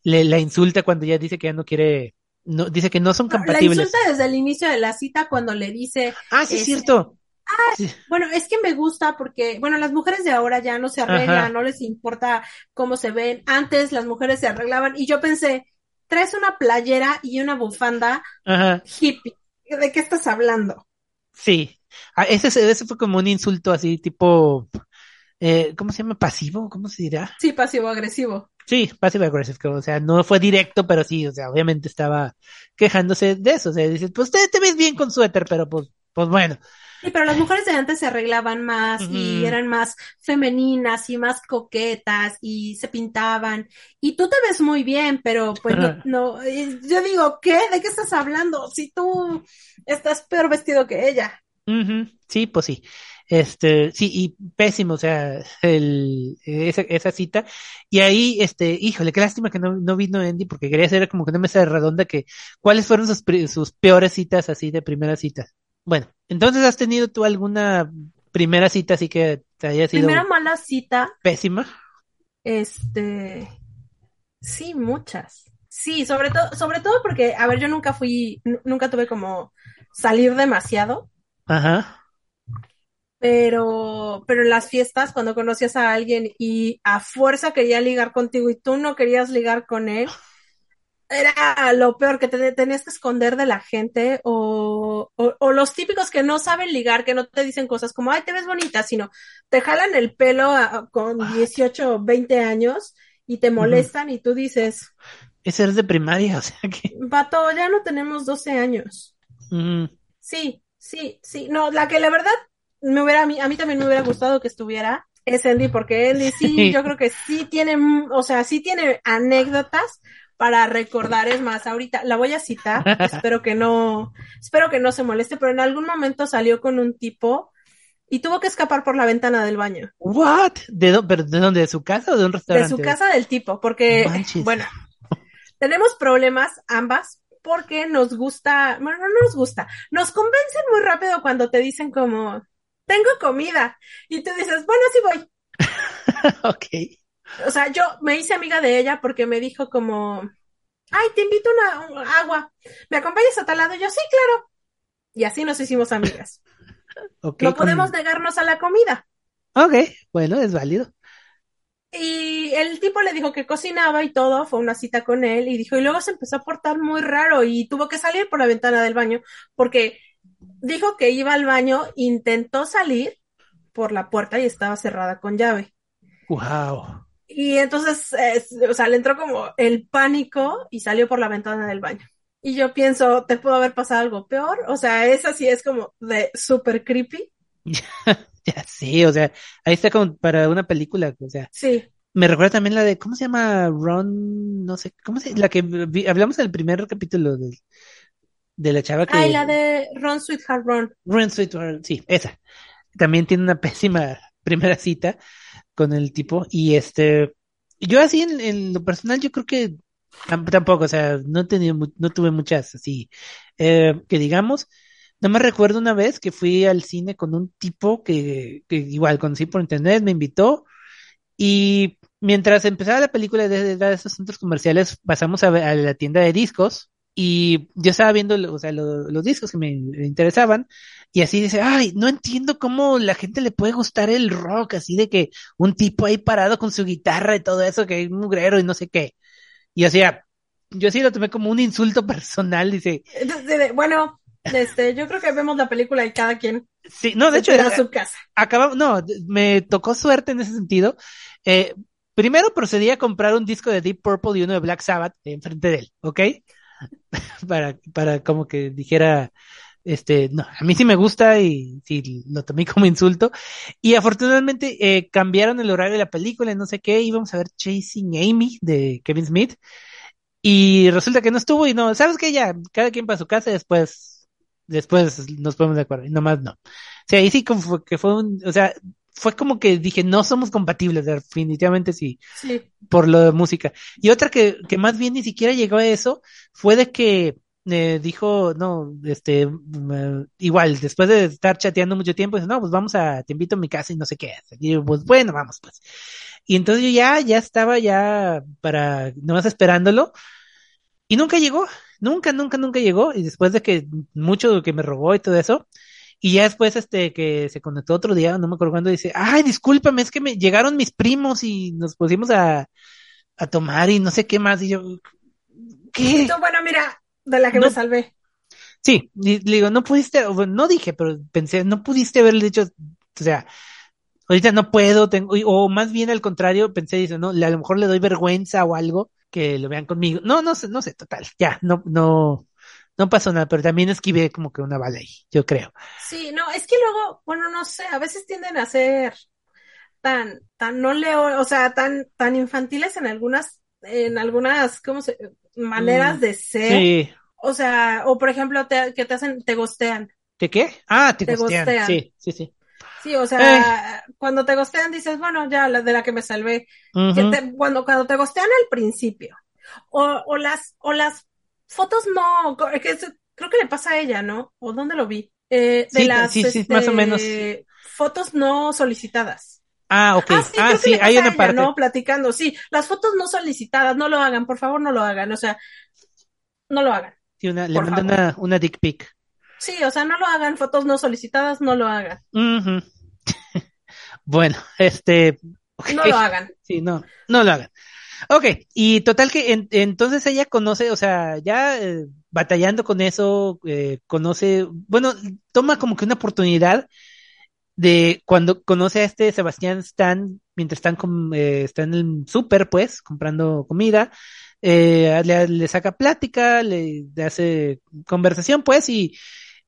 le la insulta cuando ya dice que ya no quiere no, dice que no son compatibles. La insulta desde el inicio de la cita cuando le dice. Ah, sí, es cierto. Ah, bueno, es que me gusta porque, bueno, las mujeres de ahora ya no se arreglan, no les importa cómo se ven. Antes las mujeres se arreglaban y yo pensé, traes una playera y una bufanda hippie. ¿De qué estás hablando? Sí. Ah, ese, ese fue como un insulto así, tipo, eh, ¿cómo se llama? ¿Pasivo? ¿Cómo se dirá? Sí, pasivo-agresivo. Sí, passive aggressive, o sea, no fue directo, pero sí, o sea, obviamente estaba quejándose de eso, o sea, dices, pues te, te ves bien con suéter, pero pues, pues bueno. Sí, pero las mujeres de antes se arreglaban más y eran más femeninas y más coquetas y se pintaban. Y tú te ves muy bien, pero pues no, no, yo digo, ¿qué? ¿De qué estás hablando? Si tú estás peor vestido que ella. Sí, pues sí. Este, sí, y pésimo, o sea, el, esa, esa cita. Y ahí, este, híjole, qué lástima que no, no vino Andy, porque quería hacer como que no me sale redonda que, ¿cuáles fueron sus, sus peores citas así de primera cita? Bueno, entonces has tenido tú alguna primera cita así que te haya sido. Primera mala cita. Pésima. Este, sí, muchas. Sí, sobre todo, sobre todo porque, a ver, yo nunca fui, nunca tuve como salir demasiado. Ajá pero, pero en las fiestas, cuando conocías a alguien y a fuerza quería ligar contigo y tú no querías ligar con él, era lo peor que te tenías que esconder de la gente o, o, los típicos que no saben ligar, que no te dicen cosas como, ay, te ves bonita, sino te jalan el pelo con 18 o 20 años y te molestan y tú dices... Ese es de primaria, o sea que... Pato, ya no tenemos 12 años. Sí, sí, sí. No, la que la verdad me hubiera, a mí, a mí también me hubiera gustado que estuviera es Andy, porque Andy sí, yo creo que sí tiene, o sea, sí tiene anécdotas para recordar, es más, ahorita la voy a citar, espero que no, espero que no se moleste, pero en algún momento salió con un tipo y tuvo que escapar por la ventana del baño. What? ¿De, dónde, de dónde? ¿De su casa o de un restaurante? De su casa del tipo, porque, bueno, tenemos problemas ambas porque nos gusta, bueno, no nos gusta, nos convencen muy rápido cuando te dicen como, tengo comida. Y tú dices, bueno, sí voy. ok. O sea, yo me hice amiga de ella porque me dijo como, ay, te invito a una agua. ¿Me acompañas a tal lado? yo, sí, claro. Y así nos hicimos amigas. no podemos negarnos a la comida. Ok, bueno, es válido. y el tipo le dijo que cocinaba y todo, fue una cita con él y dijo, y luego se empezó a portar muy raro y tuvo que salir por la ventana del baño porque dijo que iba al baño, intentó salir por la puerta y estaba cerrada con llave. Wow. Y entonces, o sea, le entró como el pánico y salió por la ventana del baño. Y yo pienso, ¿te pudo haber pasado algo peor? O sea, esa sí es como de super creepy. ya sí, o sea, ahí está como para una película, o sea. Sí. Me recuerda también la de, ¿cómo se llama? Ron, no sé, ¿cómo se La que hablamos en el primer capítulo de, de la chava que... Ay, la de Ron Sweetheart Ron. Ron Sweetheart, sí, esa. También tiene una pésima primera cita con el tipo y este, yo así en, lo personal yo creo que tampoco, o sea, no he tenido, no tuve muchas así, eh, que digamos, no me recuerdo una vez que fui al cine con un tipo que, que igual conocí por internet, me invitó y mientras empezaba la película de, de esos centros comerciales pasamos a, a, la tienda de discos y yo estaba viendo o sea, los discos que me interesaban y así dice, ay, no entiendo cómo la gente le puede gustar el rock, así de que un tipo ahí parado con su guitarra y todo eso, que es mugrero y no sé qué. Y o sea, yo sí lo tomé como un insulto personal, dice. Bueno, este, yo creo que vemos la película y cada quien. Sí, no, de hecho, era su casa. Acabamos, no, me tocó suerte en ese sentido. Eh, primero procedí a comprar un disco de Deep Purple y uno de Black Sabbath enfrente de él, ¿ok? para, para como que dijera, este, no, a mí sí me gusta y sí lo tomé como insulto. Y afortunadamente eh, cambiaron el horario de la película y no sé qué, íbamos a ver Chasing Amy de Kevin Smith. Y resulta que no estuvo y no, ¿sabes qué? Ya, cada quien para su casa y después después nos ponemos de acuerdo, y nomás no. O sea, ahí sí como que fue un, o sea, fue como que dije, no somos compatibles, definitivamente sí, sí. por lo de música. Y otra que, que más bien ni siquiera llegó a eso, fue de que eh, dijo, no, este, mm, igual, después de estar chateando mucho tiempo, dice, no, pues vamos a, te invito a mi casa y no sé qué. Y pues bueno, vamos pues. Y entonces yo ya, ya estaba ya para, nomás esperándolo, y nunca llegó. Nunca, nunca, nunca llegó. Y después de que mucho que me robó y todo eso. Y ya después, este, que se conectó otro día, no me acuerdo cuándo, dice, ay, discúlpame, es que me llegaron mis primos y nos pusimos a, a tomar y no sé qué más. Y yo, ¿qué? bueno, mira, de la que me salvé. Sí, le digo, no pudiste, no dije, pero pensé, no pudiste haberle dicho, o sea, ahorita no puedo, tengo, o más bien al contrario, pensé, dice, no, a lo mejor le doy vergüenza o algo, que lo vean conmigo. No, no sé, no sé, total, ya, no, no, no pasó nada, pero también esquivé como que una bala ahí, yo creo. Sí, no, es que luego, bueno, no sé, a veces tienden a ser tan, tan no leo, o sea, tan, tan infantiles en algunas, en algunas, ¿cómo se, maneras mm, de ser. Sí. O sea, o por ejemplo, te, que te hacen, te gostean. ¿De qué? Ah, te, te gostean. Sí, sí, sí. Sí, o sea, eh. cuando te gostean dices, bueno, ya la de la que me salvé. cuando, cuando te gostean al principio. O, o las, o las fotos no, creo que le pasa a ella, ¿no? ¿O dónde lo vi? Eh, de las sí, sí, más o menos. Este, fotos no solicitadas. Ah, ok. Ah, sí, ah, hay una parte. ¿no? Platicando, sí. Las fotos no solicitadas, no lo hagan, por favor, no lo hagan. O sea, no lo hagan. Sí, una, le mandan una, una dick pic. Sí, o sea, no lo hagan, fotos no solicitadas, no lo hagan. bueno, este. No lo hagan. Sí, no, no lo hagan. Ok, y total que entonces ella conoce, o sea, ya eh, batallando con eso, eh, conoce, bueno, toma como que una oportunidad de cuando conoce a este Sebastián Stan, mientras están, con, eh, en el súper, pues, comprando comida, le, le, saca plática, le, le, hace conversación, pues, y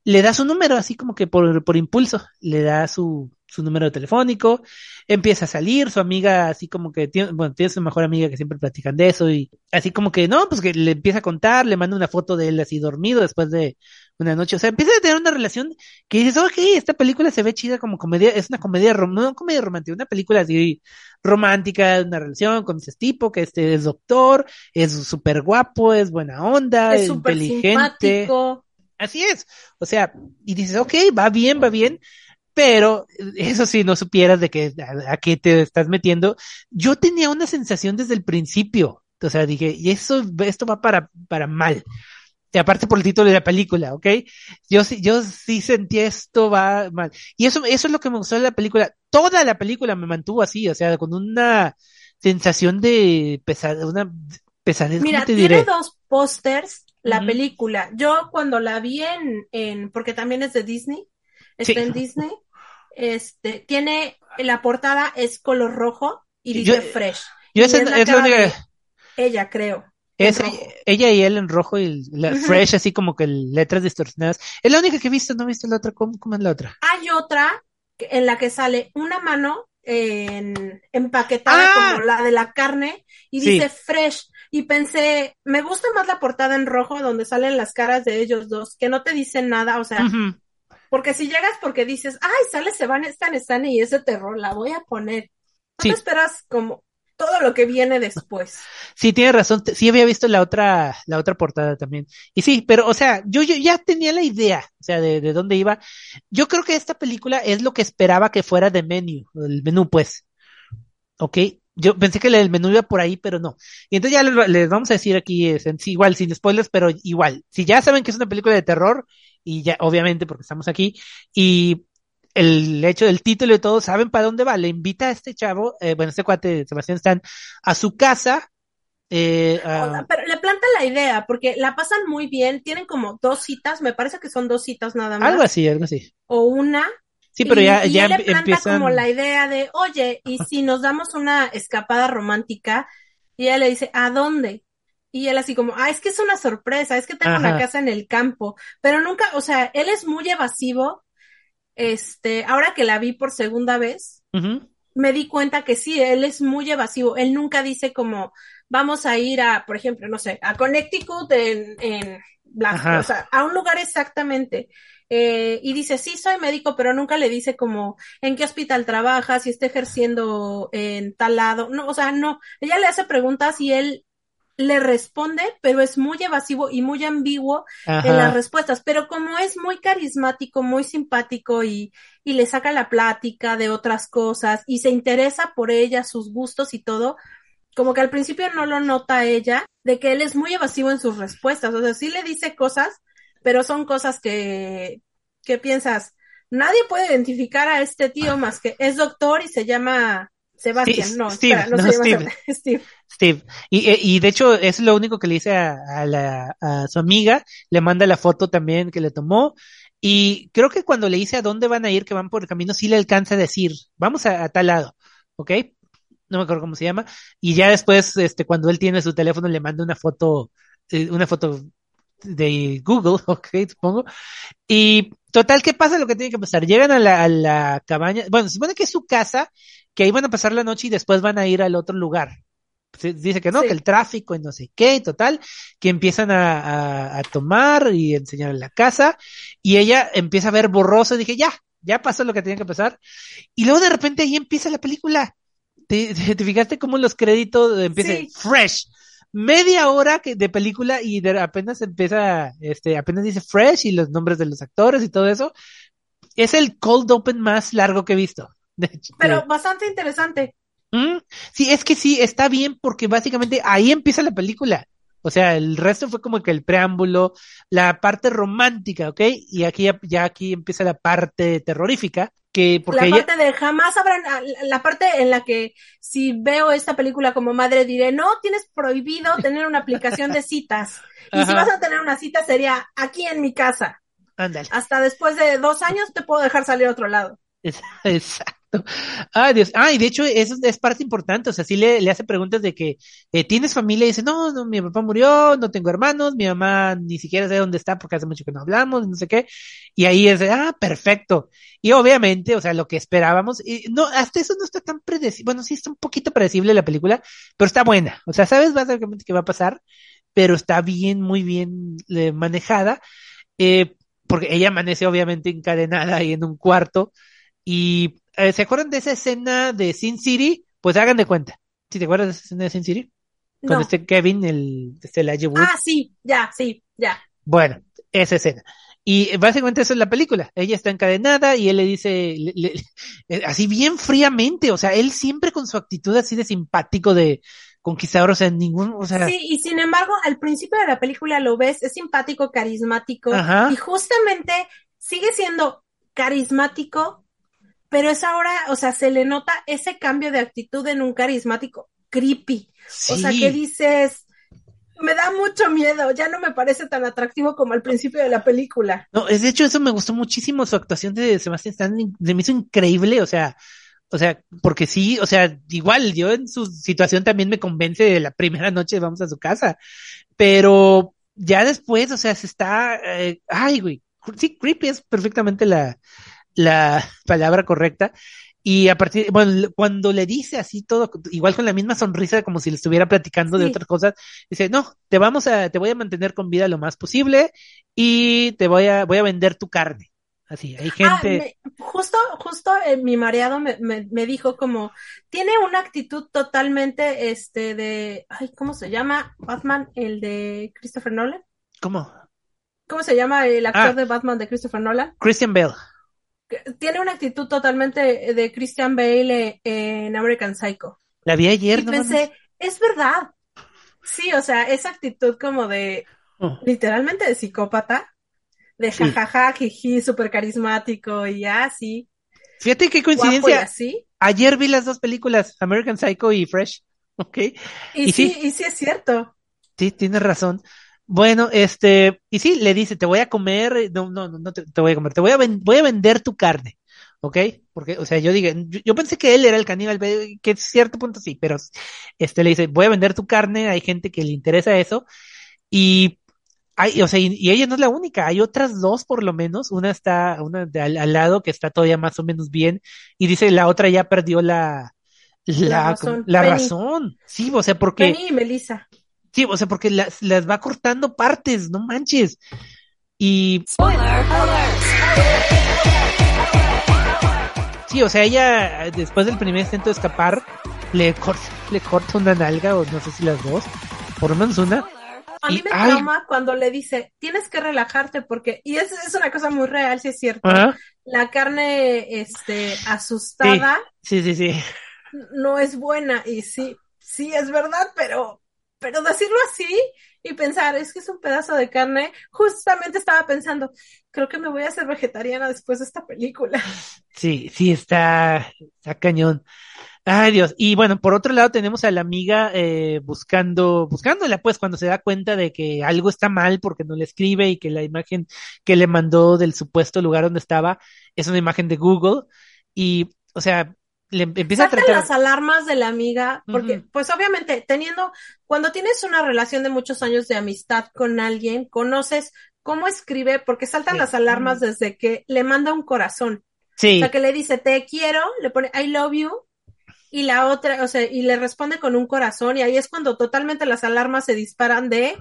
le da su número, así como que por, por impulso, le da su, su número telefónico, empieza a salir, su amiga así como que tiene, bueno, tiene su mejor amiga que siempre platican de eso y así como que no, pues que le empieza a contar, le manda una foto de él así dormido después de una noche, o sea, empieza a tener una relación que dices, ok, esta película se ve chida como comedia, es una comedia, no comedia romántica, una película así romántica, una relación con ese tipo que este es doctor, es súper guapo, es buena onda, es, inteligente. Simpático. Así es, o sea, y dices, ok, va bien, va bien, pero eso sí, no supieras de qué, a, qué te estás metiendo. Yo tenía una sensación desde el principio, o sea, dije, y eso, esto va para, para mal. Y aparte por el título de la película, ¿ok? Yo sí, yo sí sentí esto va mal. Y eso, eso es lo que me gustó de la película. Toda la película me mantuvo así, o sea, con una sensación de pesadez, una pesadez. Mira, tiene diré? dos pósters la película. Yo cuando la vi en, en, porque también es de Disney, está Sí. en Disney, este, tiene, la portada es color rojo y Yo- dice fresh. Yo Y esa es la única, de Ella, creo. es ella y él en rojo y la fresh así como que letras distorsionadas. Es la única que he visto, no he visto la otra, ¿cómo, cómo es la otra? Hay otra en la que sale una mano en, empaquetada Ah. como la de la carne y Sí. dice fresh. Y pensé, me gusta más la portada en rojo donde salen las caras de ellos dos, que no te dicen nada, o sea, porque si llegas porque dices, ay, sale Sebastián Stan y ese terror, la voy a poner. No Sí. te esperas como todo lo que viene después. Sí, tiene razón. Sí había visto la otra, la otra portada también. Y sí, pero, o sea, yo, yo ya tenía la idea, o sea, de, de dónde iba. Yo creo que esta película es lo que esperaba que fuera de menú, el menú, pues. ¿Ok? Yo pensé que el menú iba por ahí, pero no. Y entonces ya les, les vamos a decir aquí, es, en sí, igual, sin spoilers, pero igual. Si ya saben que es una película de terror, y ya, obviamente, porque estamos aquí, y el hecho del título y todo, saben para dónde va. Le invita a este chavo, eh, bueno, este cuate, Sebastián Stan, a su casa, eh, a- Pero le planta la idea, porque la pasan muy bien, tienen como dos citas, me parece que son dos citas nada más, Algo así, algo así. o una, Sí, pero y, ya, y ya él le planta empiezan. como la idea de, oye, ¿y si nos damos una escapada romántica? Y ella le dice, ¿a dónde? Y él así como, ah, es que es una sorpresa, es que tengo una Ajá. casa en el campo, pero nunca, o sea, él es muy evasivo, este, ahora que la vi por segunda vez, me di cuenta que sí, él es muy evasivo. Él nunca dice como, vamos a ir a, por ejemplo, no sé, a Connecticut en, en o sea, a un lugar exactamente. Eh, y dice, sí, soy médico, pero nunca le dice como, en qué hospital trabaja, si está ejerciendo en tal lado. No, o sea, no. Ella le hace preguntas y él le responde, pero es muy evasivo y muy ambiguo en las respuestas, pero como es muy carismático, muy simpático y, y le saca la plática de otras cosas y se interesa por ella, sus gustos y todo, como que al principio no lo nota ella, de que él es muy evasivo en sus respuestas, o sea, sí le dice cosas, pero son cosas que, que piensas, nadie puede identificar a este tío más que es doctor y se llama Sebastián, no, Steve, espera, no, no, se llama Steve. Steve. Steve. Y, eh, y de hecho es lo único que le dice a, a la, a su amiga, le manda la foto también que le tomó. Y creo que cuando le dice a dónde van a ir, que van por el camino, sí le alcanza a decir, vamos a, a tal lado, ¿ok? No me acuerdo cómo se llama. Y ya después, este, cuando él tiene su teléfono, le manda una foto, eh, una foto de Google, ok, supongo. Y total, ¿qué pasa? Lo que tiene que pasar. Llegan a la, a la cabaña, bueno, se supone que es su casa, que ahí van a pasar la noche y después van a ir al otro lugar. Se- Dice que no, Sí. que el tráfico y no sé qué, y total, que empiezan a, a, a tomar y enseñar la casa, y ella empieza a ver borroso, y dije, ya, ya pasó lo que tenía que pasar. Y luego de repente ahí empieza la película. ¿Te, te, te fijaste cómo los créditos empiezan Sí. fresh? Media hora que, de película y de, apenas empieza, este, apenas dice fresh y los nombres de los actores y todo eso. Es el cold open más largo que he visto. Pero bastante interesante. Mm, Sí, es que sí, está bien porque básicamente ahí empieza la película. O sea, el resto fue como que el preámbulo, la parte romántica, ¿ok? Y aquí ya, ya aquí empieza la parte terrorífica, que porque la ella- parte de jamás habrán, ah, la parte en la que si veo esta película como madre diré, no, tienes prohibido tener una aplicación de citas. Y si vas a tener una cita sería aquí en mi casa. ándale. Hasta después de dos años te puedo dejar salir a otro lado. Es- Exacto. Ay, Dios. Ah, de hecho, eso es parte importante. O sea, sí le, le hace preguntas de que eh, tienes familia y dice, no, no, mi papá murió, no tengo hermanos, mi mamá ni siquiera sé dónde está porque hace mucho que no hablamos, no sé qué. Y ahí es ah, perfecto. Y obviamente, o sea, lo que esperábamos, y no, hasta eso no está tan predecible. Bueno, sí está un poquito predecible la película, pero está buena. O sea, sabes básicamente qué va a pasar, pero está bien, muy bien eh, manejada. Eh, porque ella amanece obviamente encadenada ahí en un cuarto. Y eh, ¿se acuerdan de esa escena de Sin City? Pues hagan de cuenta. ¿Sí te acuerdas de esa escena de Sin City? Con No. este Kevin, el este Elijah Wood. Ah, sí, ya, sí, ya. Bueno, esa escena. Y eh, básicamente eso es la película. Ella está encadenada y él le dice, le- le- eh, así bien fríamente, o sea, él siempre con su actitud así de simpático, de conquistador, o sea, ningún, o sea, Sí, y sin embargo, al principio de la película lo ves, es simpático, carismático, Ajá. y justamente sigue siendo carismático, pero es ahora, o sea, se le nota ese cambio de actitud en un carismático creepy. O sea, que dices, me da mucho miedo, ya no me parece tan atractivo como al principio de la película. No, es de hecho eso me gustó muchísimo, su actuación de Sebastián Stan, se me hizo increíble, o sea, o sea, porque sí, o sea, igual yo en su situación también me convence de la primera noche vamos a su casa, pero ya después, o sea, se está, eh, ay, güey, sí, creepy es perfectamente la, la palabra correcta. Y a partir, bueno, cuando le dice así todo, igual con la misma sonrisa, como si le estuviera platicando de otras cosas, dice, no, te vamos a, te voy a mantener con vida lo más posible y te voy a, voy a vender tu carne. Así, hay ah, gente. justo, justo eh, mi mareado me, me, me, dijo como, tiene una actitud totalmente, este, de, ay, ¿cómo se llama? Batman, el de Christopher Nolan. ¿Cómo? ¿Cómo se llama el actor ah. de Batman de Christopher Nolan? Christian Bale tiene una actitud totalmente de Christian Bale en American Psycho. La vi ayer, y pensé, es verdad. Sí, o sea, esa actitud como de, oh. literalmente de psicópata, de jajaja, jiji, súper carismático y así. Fíjate qué coincidencia. Ayer vi las dos películas, American Psycho y Fresh, ¿ok? Y, sí, y sí es cierto. Sí, tienes razón. Bueno, este, y sí, le dice, te voy a comer, no, no, no te, voy a comer, te voy a, voy a vender tu carne, ¿ok? Porque, o sea, yo digo, yo, pensé que él era el caníbal, que es cierto punto sí, pero este le dice, voy a vender tu carne, hay gente que le interesa eso, y hay, o sea, y, ella no es la única, hay otras dos por lo menos, una está, una de, al, lado que está todavía más o menos bien, y dice, la otra ya perdió la, la, la razón, Sí, o sea, porque. Penny y Melissa. Sí, o sea, porque las, las va cortando partes, no manches. Y. Sí, o sea, ella después del primer intento de escapar, le corta, le corta una nalga, o no sé si las dos, por lo menos una. A mí me trauma cuando le dice, tienes que relajarte porque, y es, es una cosa muy real, si es cierto. La carne, este, asustada. sí, sí, sí. No es buena, y sí, sí es verdad, pero pero decirlo así y pensar, es que es un pedazo de carne, justamente estaba pensando, creo que me voy a hacer vegetariana después de esta película. Sí, sí, está, está cañón. Ay Dios, y bueno, por otro lado tenemos a la amiga eh, buscando, buscándola pues cuando se da cuenta de que algo está mal porque no le escribe y que la imagen que le mandó del supuesto lugar donde estaba es una imagen de Google y, o sea, le empieza a tratar... las alarmas de la amiga, porque pues obviamente teniendo, cuando tienes una relación de muchos años de amistad con alguien, conoces cómo escribe, porque saltan las alarmas desde que le manda un corazón. Sí. O sea, que le dice, te quiero, le pone I love you, y la otra, o sea, y le responde con un corazón, y ahí es cuando totalmente las alarmas se disparan de,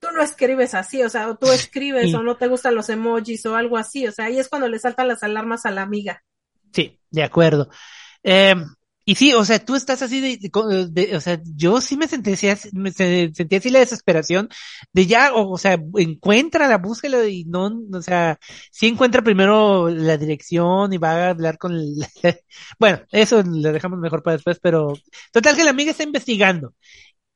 tú no escribes así, o sea, o tú escribes o no te gustan los emojis o algo así, o sea, ahí es cuando le saltan las alarmas a la amiga. Sí, de acuerdo. Eh, y sí, o sea, tú estás así de, o sea, yo sí me sentía, me sentía así la desesperación de ya, o, sea, encuentra la búsqueda y no, o sea, sí encuentra primero la dirección y va a hablar con, bueno, eso lo dejamos mejor para después, pero total que la amiga está investigando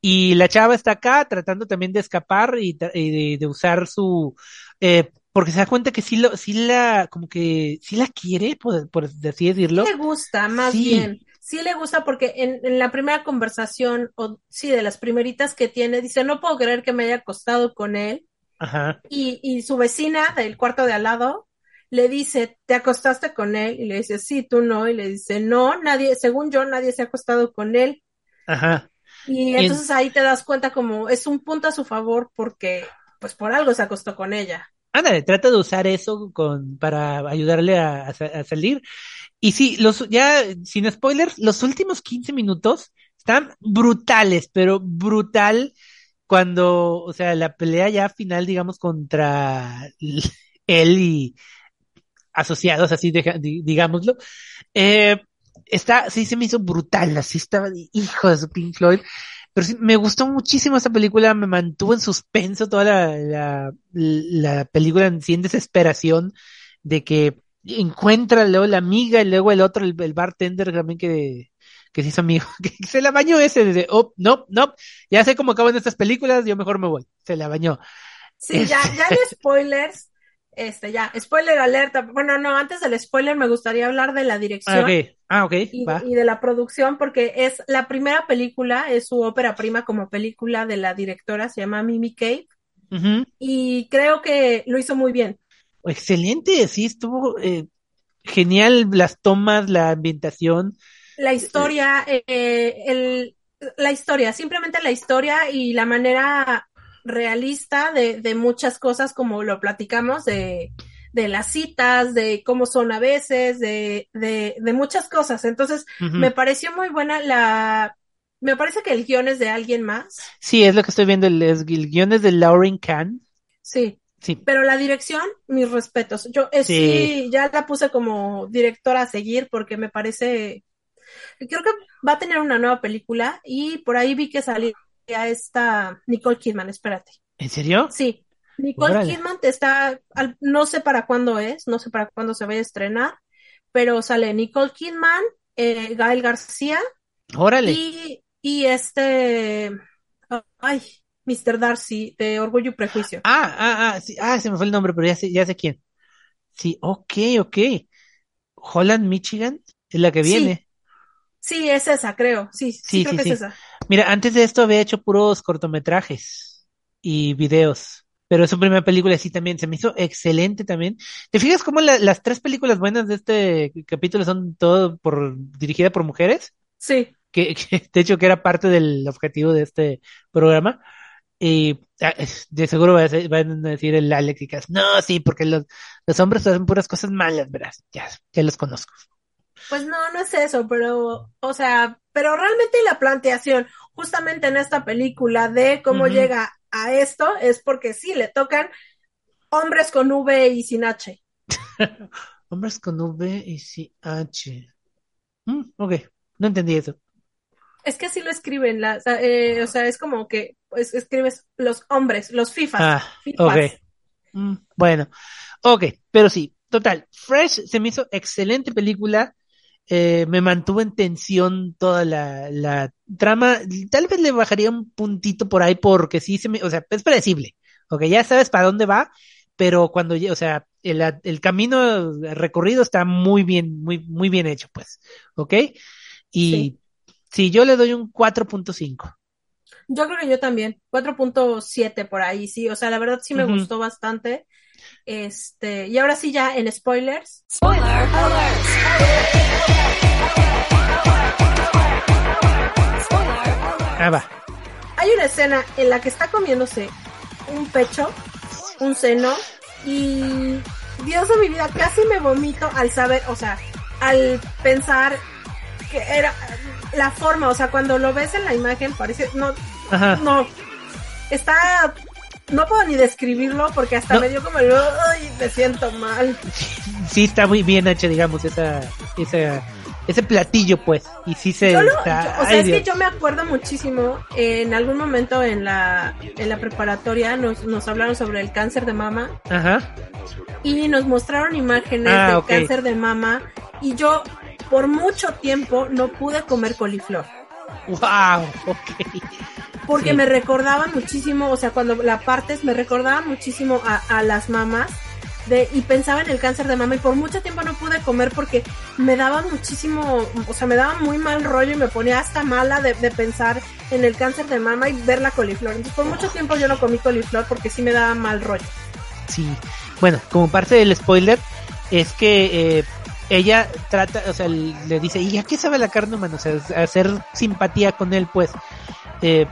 y la chava está acá tratando también de escapar y, de, usar su, eh, porque se da cuenta que sí, lo, sí la, como que sí la quiere, por, por así decirlo. Sí le gusta, más bien. Sí le gusta porque en, en, la primera conversación, o sí, de las primeritas que tiene, dice, no puedo creer que me haya acostado con él. Ajá. Y, y su vecina del cuarto de al lado le dice, ¿te acostaste con él? Y le dice, sí, tú no. Y le dice, no, nadie, según yo, nadie se ha acostado con él. Ajá. Y entonces ahí te das cuenta como es un punto a su favor porque, pues por algo se acostó con ella. Ándale, trata de usar eso con, para ayudarle a, salir. Y sí, los, ya, sin spoilers, los últimos 15 minutos están brutales, pero brutal cuando, o sea, la pelea ya final, digamos, contra él y asociados, así, digámoslo, eh, está, sí se me hizo brutal, así estaba, hijo de su Pink Floyd. Pero sí, me gustó muchísimo esa película, me mantuvo en suspenso toda la, la, la película en sí en desesperación de que encuentra luego la amiga y luego el otro, el, bartender también que, que se hizo amigo, que se la bañó ese, de, oh, no, no, ya sé cómo acaban estas películas, yo mejor me voy, se la bañó. Sí, ya, ya de spoilers, este, ya, spoiler alerta. Bueno, no, antes del spoiler me gustaría hablar de la dirección. Ah, ok. Ah, y, de la producción, porque es la primera película, es su ópera prima como película de la directora, se llama Mimi Cave. Y creo que lo hizo muy bien. Excelente, sí, estuvo eh, genial las tomas, la ambientación. La historia, eh, el, la historia, simplemente la historia y la manera realista de, de muchas cosas como lo platicamos, de, de las citas, de cómo son a veces, de, de, de muchas cosas. Entonces, me pareció muy buena la... Me parece que el guion es de alguien más. Sí, es lo que estoy viendo, el, el guion es de Lauren Kahn. Sí. Sí. Pero la dirección, mis respetos. Yo eh, sí. ya la puse como directora a seguir porque me parece, creo que va a tener una nueva película y por ahí vi que salía a esta Nicole Kidman, espérate. ¿En serio? Sí. Nicole Kidman está, no sé para cuándo es, no sé para cuándo se vaya a estrenar, pero sale Nicole Kidman, eh, Gael García. Órale. Y, y este, ay, Mr. Darcy de Orgullo y Prejuicio. Ah, ah, ah, sí, ah, se me fue el nombre, pero ya sé, ya sé quién. Sí, ok, ok. Holland, Michigan, es la que viene. Sí, es esa, creo. Sí, sí, creo que es esa. Mira, antes de esto había hecho puros cortometrajes y videos. Pero su primera película sí también se me hizo excelente también. ¿Te fijas cómo las tres películas buenas de este capítulo son todo por dirigida por mujeres? Sí. Que, de hecho que era parte del objetivo de este programa. Y ah, de seguro van a decir el Alex y no, sí, porque los, los hombres hacen puras cosas malas, verás. Ya, ya los conozco. Pues no, no es eso, pero, o sea, pero realmente la planteación, justamente en esta película de cómo llega a esto, es porque sí, le tocan hombres con V y sin H. hombres con V y sin H. Mm, ok, no entendí eso. Es que así lo escriben, la, eh, o sea, es como que pues, escribes los hombres, los FIFAs. Ah, ok. Mm, bueno, ok, pero sí, total, Fresh se me hizo excelente película. Eh, me mantuvo en tensión toda la, la, trama. Tal vez le bajaría un puntito por ahí porque sí se me, o sea, es predecible. Ok, ya sabes para dónde va, pero cuando, o sea, el, el camino recorrido está muy bien, muy, muy bien hecho, pues. Ok. Y sí, yo le doy un 4.5. Yo creo que yo también, 4.7 por ahí, sí, o sea, la verdad sí me gustó bastante. Este, y ahora sí ya en spoilers. Spoiler alert. Ah, va. Hay una escena en la que está comiéndose un pecho, un seno, y Dios de mi vida, casi me vomito al saber, o sea, al pensar que era la forma, o sea, cuando lo ves en la imagen parece, no, no, está no puedo ni describirlo porque hasta me dio como el ¡ay! me siento mal. Sí, está muy bien hecho, digamos, esa, esa, ese platillo, pues. Y sí se o sea, es que yo me acuerdo muchísimo, en algún momento en la, en la preparatoria nos, nos hablaron sobre el cáncer de mama. Ajá. Y nos mostraron imágenes ah, del cáncer de mama. Y yo, por mucho tiempo, no pude comer coliflor. Wow, ok porque me recordaba muchísimo, o sea, cuando la partes me recordaba muchísimo a, las mamás de, y pensaba en el cáncer de mama y por mucho tiempo no pude comer porque me daba muchísimo, o sea, me daba muy mal rollo y me ponía hasta mala de, pensar en el cáncer de mama y ver la coliflor. Entonces por mucho tiempo yo no comí coliflor porque sí me daba mal rollo. Sí, bueno, como parte del spoiler es que eh, ella trata, o sea, le dice, ¿y a qué sabe la carne humana? O sea, hacer simpatía con él, pues. Eh,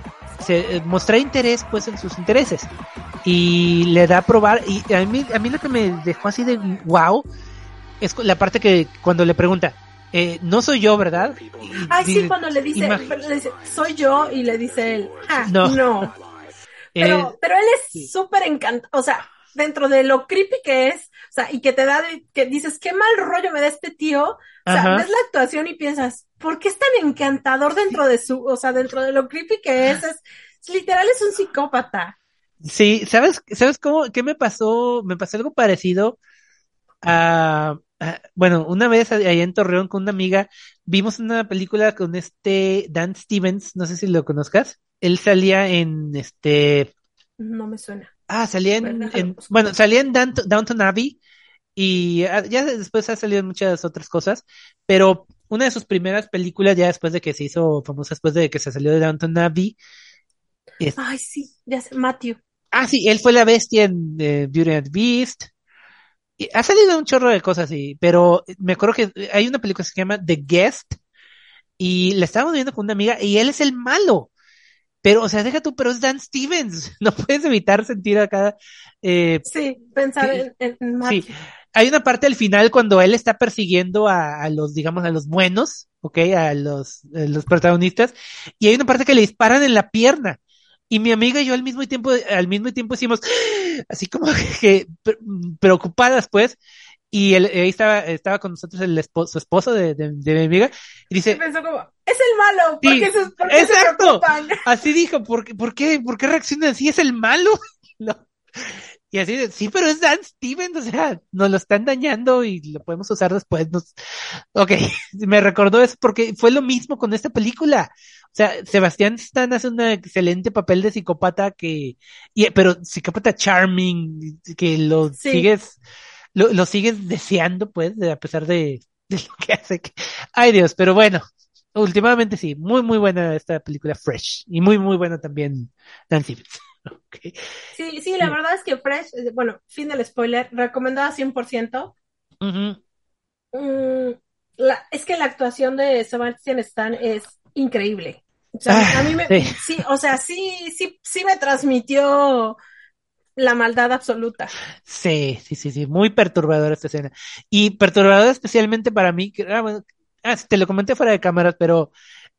se eh, mostrar interés pues en sus intereses. Y le da a probar y a mí a mí lo que me dejó así de wow es la parte que cuando le pregunta eh, no soy yo verdad ay sí cuando le dice, soy yo y le dice él ah, no, no. pero eh, pero él es súper encantado o sea dentro de lo creepy que es o sea y que te da que dices qué mal rollo me da este tío o sea ves la actuación y piensas ¿por qué es tan encantador dentro de su, o sea, dentro de lo creepy que es? Es, literal es un psicópata. Sí, ¿sabes, sabes cómo, qué me pasó? Me pasó algo parecido a, bueno, una vez allá en Torreón con una amiga, vimos una película con este Dan Stevens, no sé si lo conozcas. Él salía en este... No me suena. Ah, salía en, bueno, salía en Downton, Abbey y ya después ha salido en muchas otras cosas, pero una de sus primeras películas ya después de que se hizo famosa, después de que se salió de Downton Abbey. Ay, sí, ya sé, Matthew. Ah, sí, él fue la bestia en eh, Beauty and Beast. Y ha salido un chorro de cosas, sí, pero me acuerdo que hay una película que se llama The Guest y la estábamos viendo con una amiga y él es el malo. Pero, o sea, deja tú, pero es Dan Stevens. No puedes evitar sentir acá. Eh, sí, pensar en, en Sí, hay una parte al final cuando él está persiguiendo a, los, digamos, a los buenos, ¿ok? A los, los protagonistas, y hay una parte que le disparan en la pierna. Y mi amiga y yo al mismo tiempo, al mismo tiempo hicimos así como que preocupadas, pues, y él, ahí estaba, estaba con nosotros el esposo, su esposo de, de, mi amiga, y dice, pensó como, es el malo, ¿por qué, se preocupan? Así dijo, ¿por, por qué, por qué reaccionan así? ¿Es el malo? no. Y así de, sí, pero es Dan Stevens, o sea, nos lo están dañando y lo podemos usar después. Nos... Ok, me recordó eso porque fue lo mismo con esta película. O sea, Sebastián Stan hace un excelente papel de psicópata que, y, pero psicópata charming, que lo sigues, lo, lo, sigues deseando, pues, a pesar de, de lo que hace. Ay Dios, pero bueno, últimamente sí, muy, muy buena esta película Fresh y muy, muy buena también Dan Stevens. Sí, sí, la verdad es que Fresh, eh, bueno, fin del spoiler, recomendada 100%. Mm, la, es que la actuación de Sebastian Stan es increíble. O sea, a mí me, ah, sí. o sea, sí, sí, sí me transmitió la maldad absoluta. Sí, sí, sí, sí, muy perturbadora esta escena. Y perturbadora especialmente para mí, que, ah, ah, te lo comenté fuera de cámaras, pero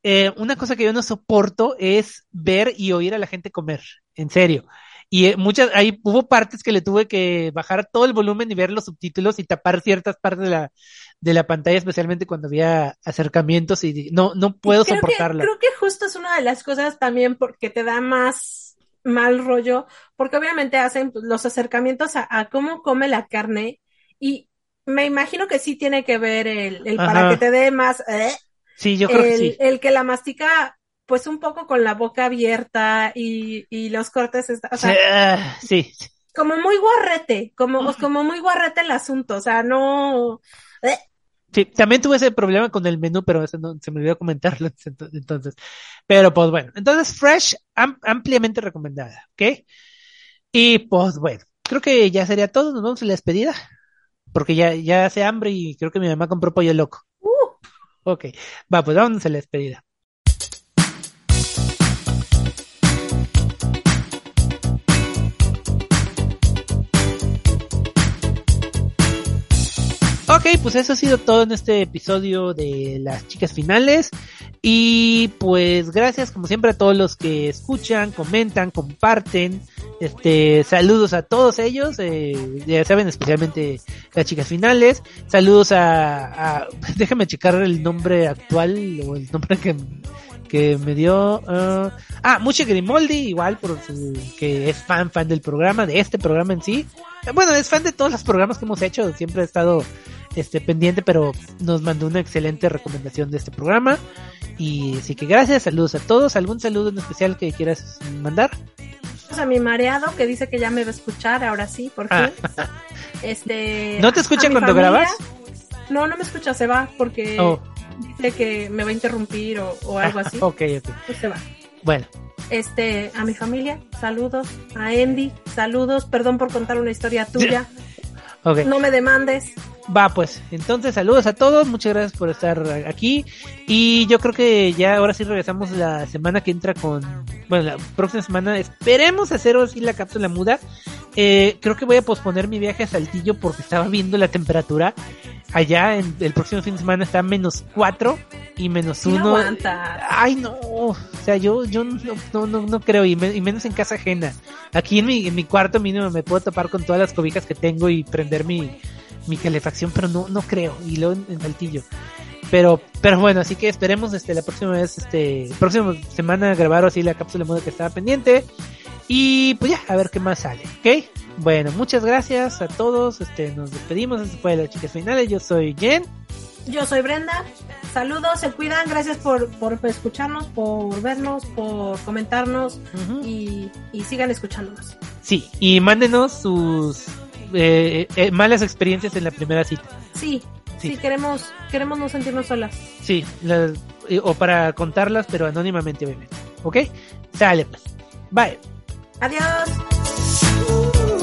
eh, una cosa que yo no soporto es ver y oír a la gente comer, en serio. Y eh, muchas, ahí hubo partes que le tuve que bajar todo el volumen y ver los subtítulos y tapar ciertas partes de la, de la pantalla, especialmente cuando había acercamientos y no, no puedo soportarla. creo que justo es una de las cosas también porque te da más mal rollo, porque obviamente hacen los acercamientos a, cómo come la carne y me imagino que sí tiene que ver el, el para que te dé más, ¿eh? Sí, yo creo el, que sí. El que la mastica, pues un poco con la boca abierta y, y los cortes, o sea, sí, Como muy guarrete, como, como muy guarrete el asunto, o sea, no. Eh. Sí, también tuve ese problema con el menú, pero eso no, se me olvidó comentarlo entonces. Pero pues bueno, entonces Fresh, ampliamente recomendada, ¿ok? Y pues bueno, creo que ya sería todo, nos vamos a la despedida, porque ya, ya hace hambre y creo que mi mamá compró pollo loco. Ok, va, pues vamos a la despedida. Ok, pues eso ha sido todo en este episodio de las chicas finales. Y pues gracias como siempre a todos los que escuchan, comentan, comparten. Este, saludos a todos ellos, eh, ya saben, especialmente las chicas finales. Saludos a, déjame checar el nombre actual o el nombre que, que me dio. Uh, ah, Muche Grimoldi, igual, por que es fan, fan del programa, de este programa en sí. Bueno, es fan de todos los programas que hemos hecho, siempre ha estado este pendiente, pero nos mandó una excelente recomendación de este programa. Y así que gracias, saludos a todos. ¿Algún saludo en especial que quieras mandar? A mi mareado que dice que ya me va a escuchar, ahora sí, porque ah. este ¿No te escucha cuando grabas? No, no me escucha, se va porque oh. dice que me va a interrumpir o, algo así. ok, ok. Pues se va. Bueno. Este, a mi familia, saludos. A Andy, saludos. Perdón por contar una historia tuya. No me demandes. Va, pues, entonces saludos a todos, muchas gracias por estar aquí y yo creo que ya ahora sí regresamos la semana que entra con, bueno, la próxima semana esperemos hacer así la cápsula muda. Eh, creo que voy a posponer mi viaje a Saltillo porque estaba viendo la temperatura. Allá en el próximo fin de semana está menos 4 y menos 1. Ay, no, o sea, yo, yo no, no, no, creo y, menos en casa ajena. Aquí en mi, en mi cuarto mínimo me puedo tapar con todas las cobijas que tengo y prender mi mi calefacción, pero no, no creo, y luego en, Saltillo. Pero, pero bueno, así que esperemos este la próxima vez, este, próxima semana grabar así la cápsula de moda que estaba pendiente. Y pues ya, a ver qué más sale, ¿ok? Bueno, muchas gracias a todos, este, nos despedimos, este fue de las chicas finales, yo soy Jen. Yo soy Brenda, saludos, se cuidan, gracias por, por escucharnos, por vernos, por comentarnos y, y sigan escuchándonos. Sí, y mándenos sus eh, eh, malas experiencias en la primera cita. Sí, sí, queremos, queremos no sentirnos solas. Sí, o para contarlas, pero anónimamente, obviamente. ¿Ok? Sale pues. Bye. Adiós.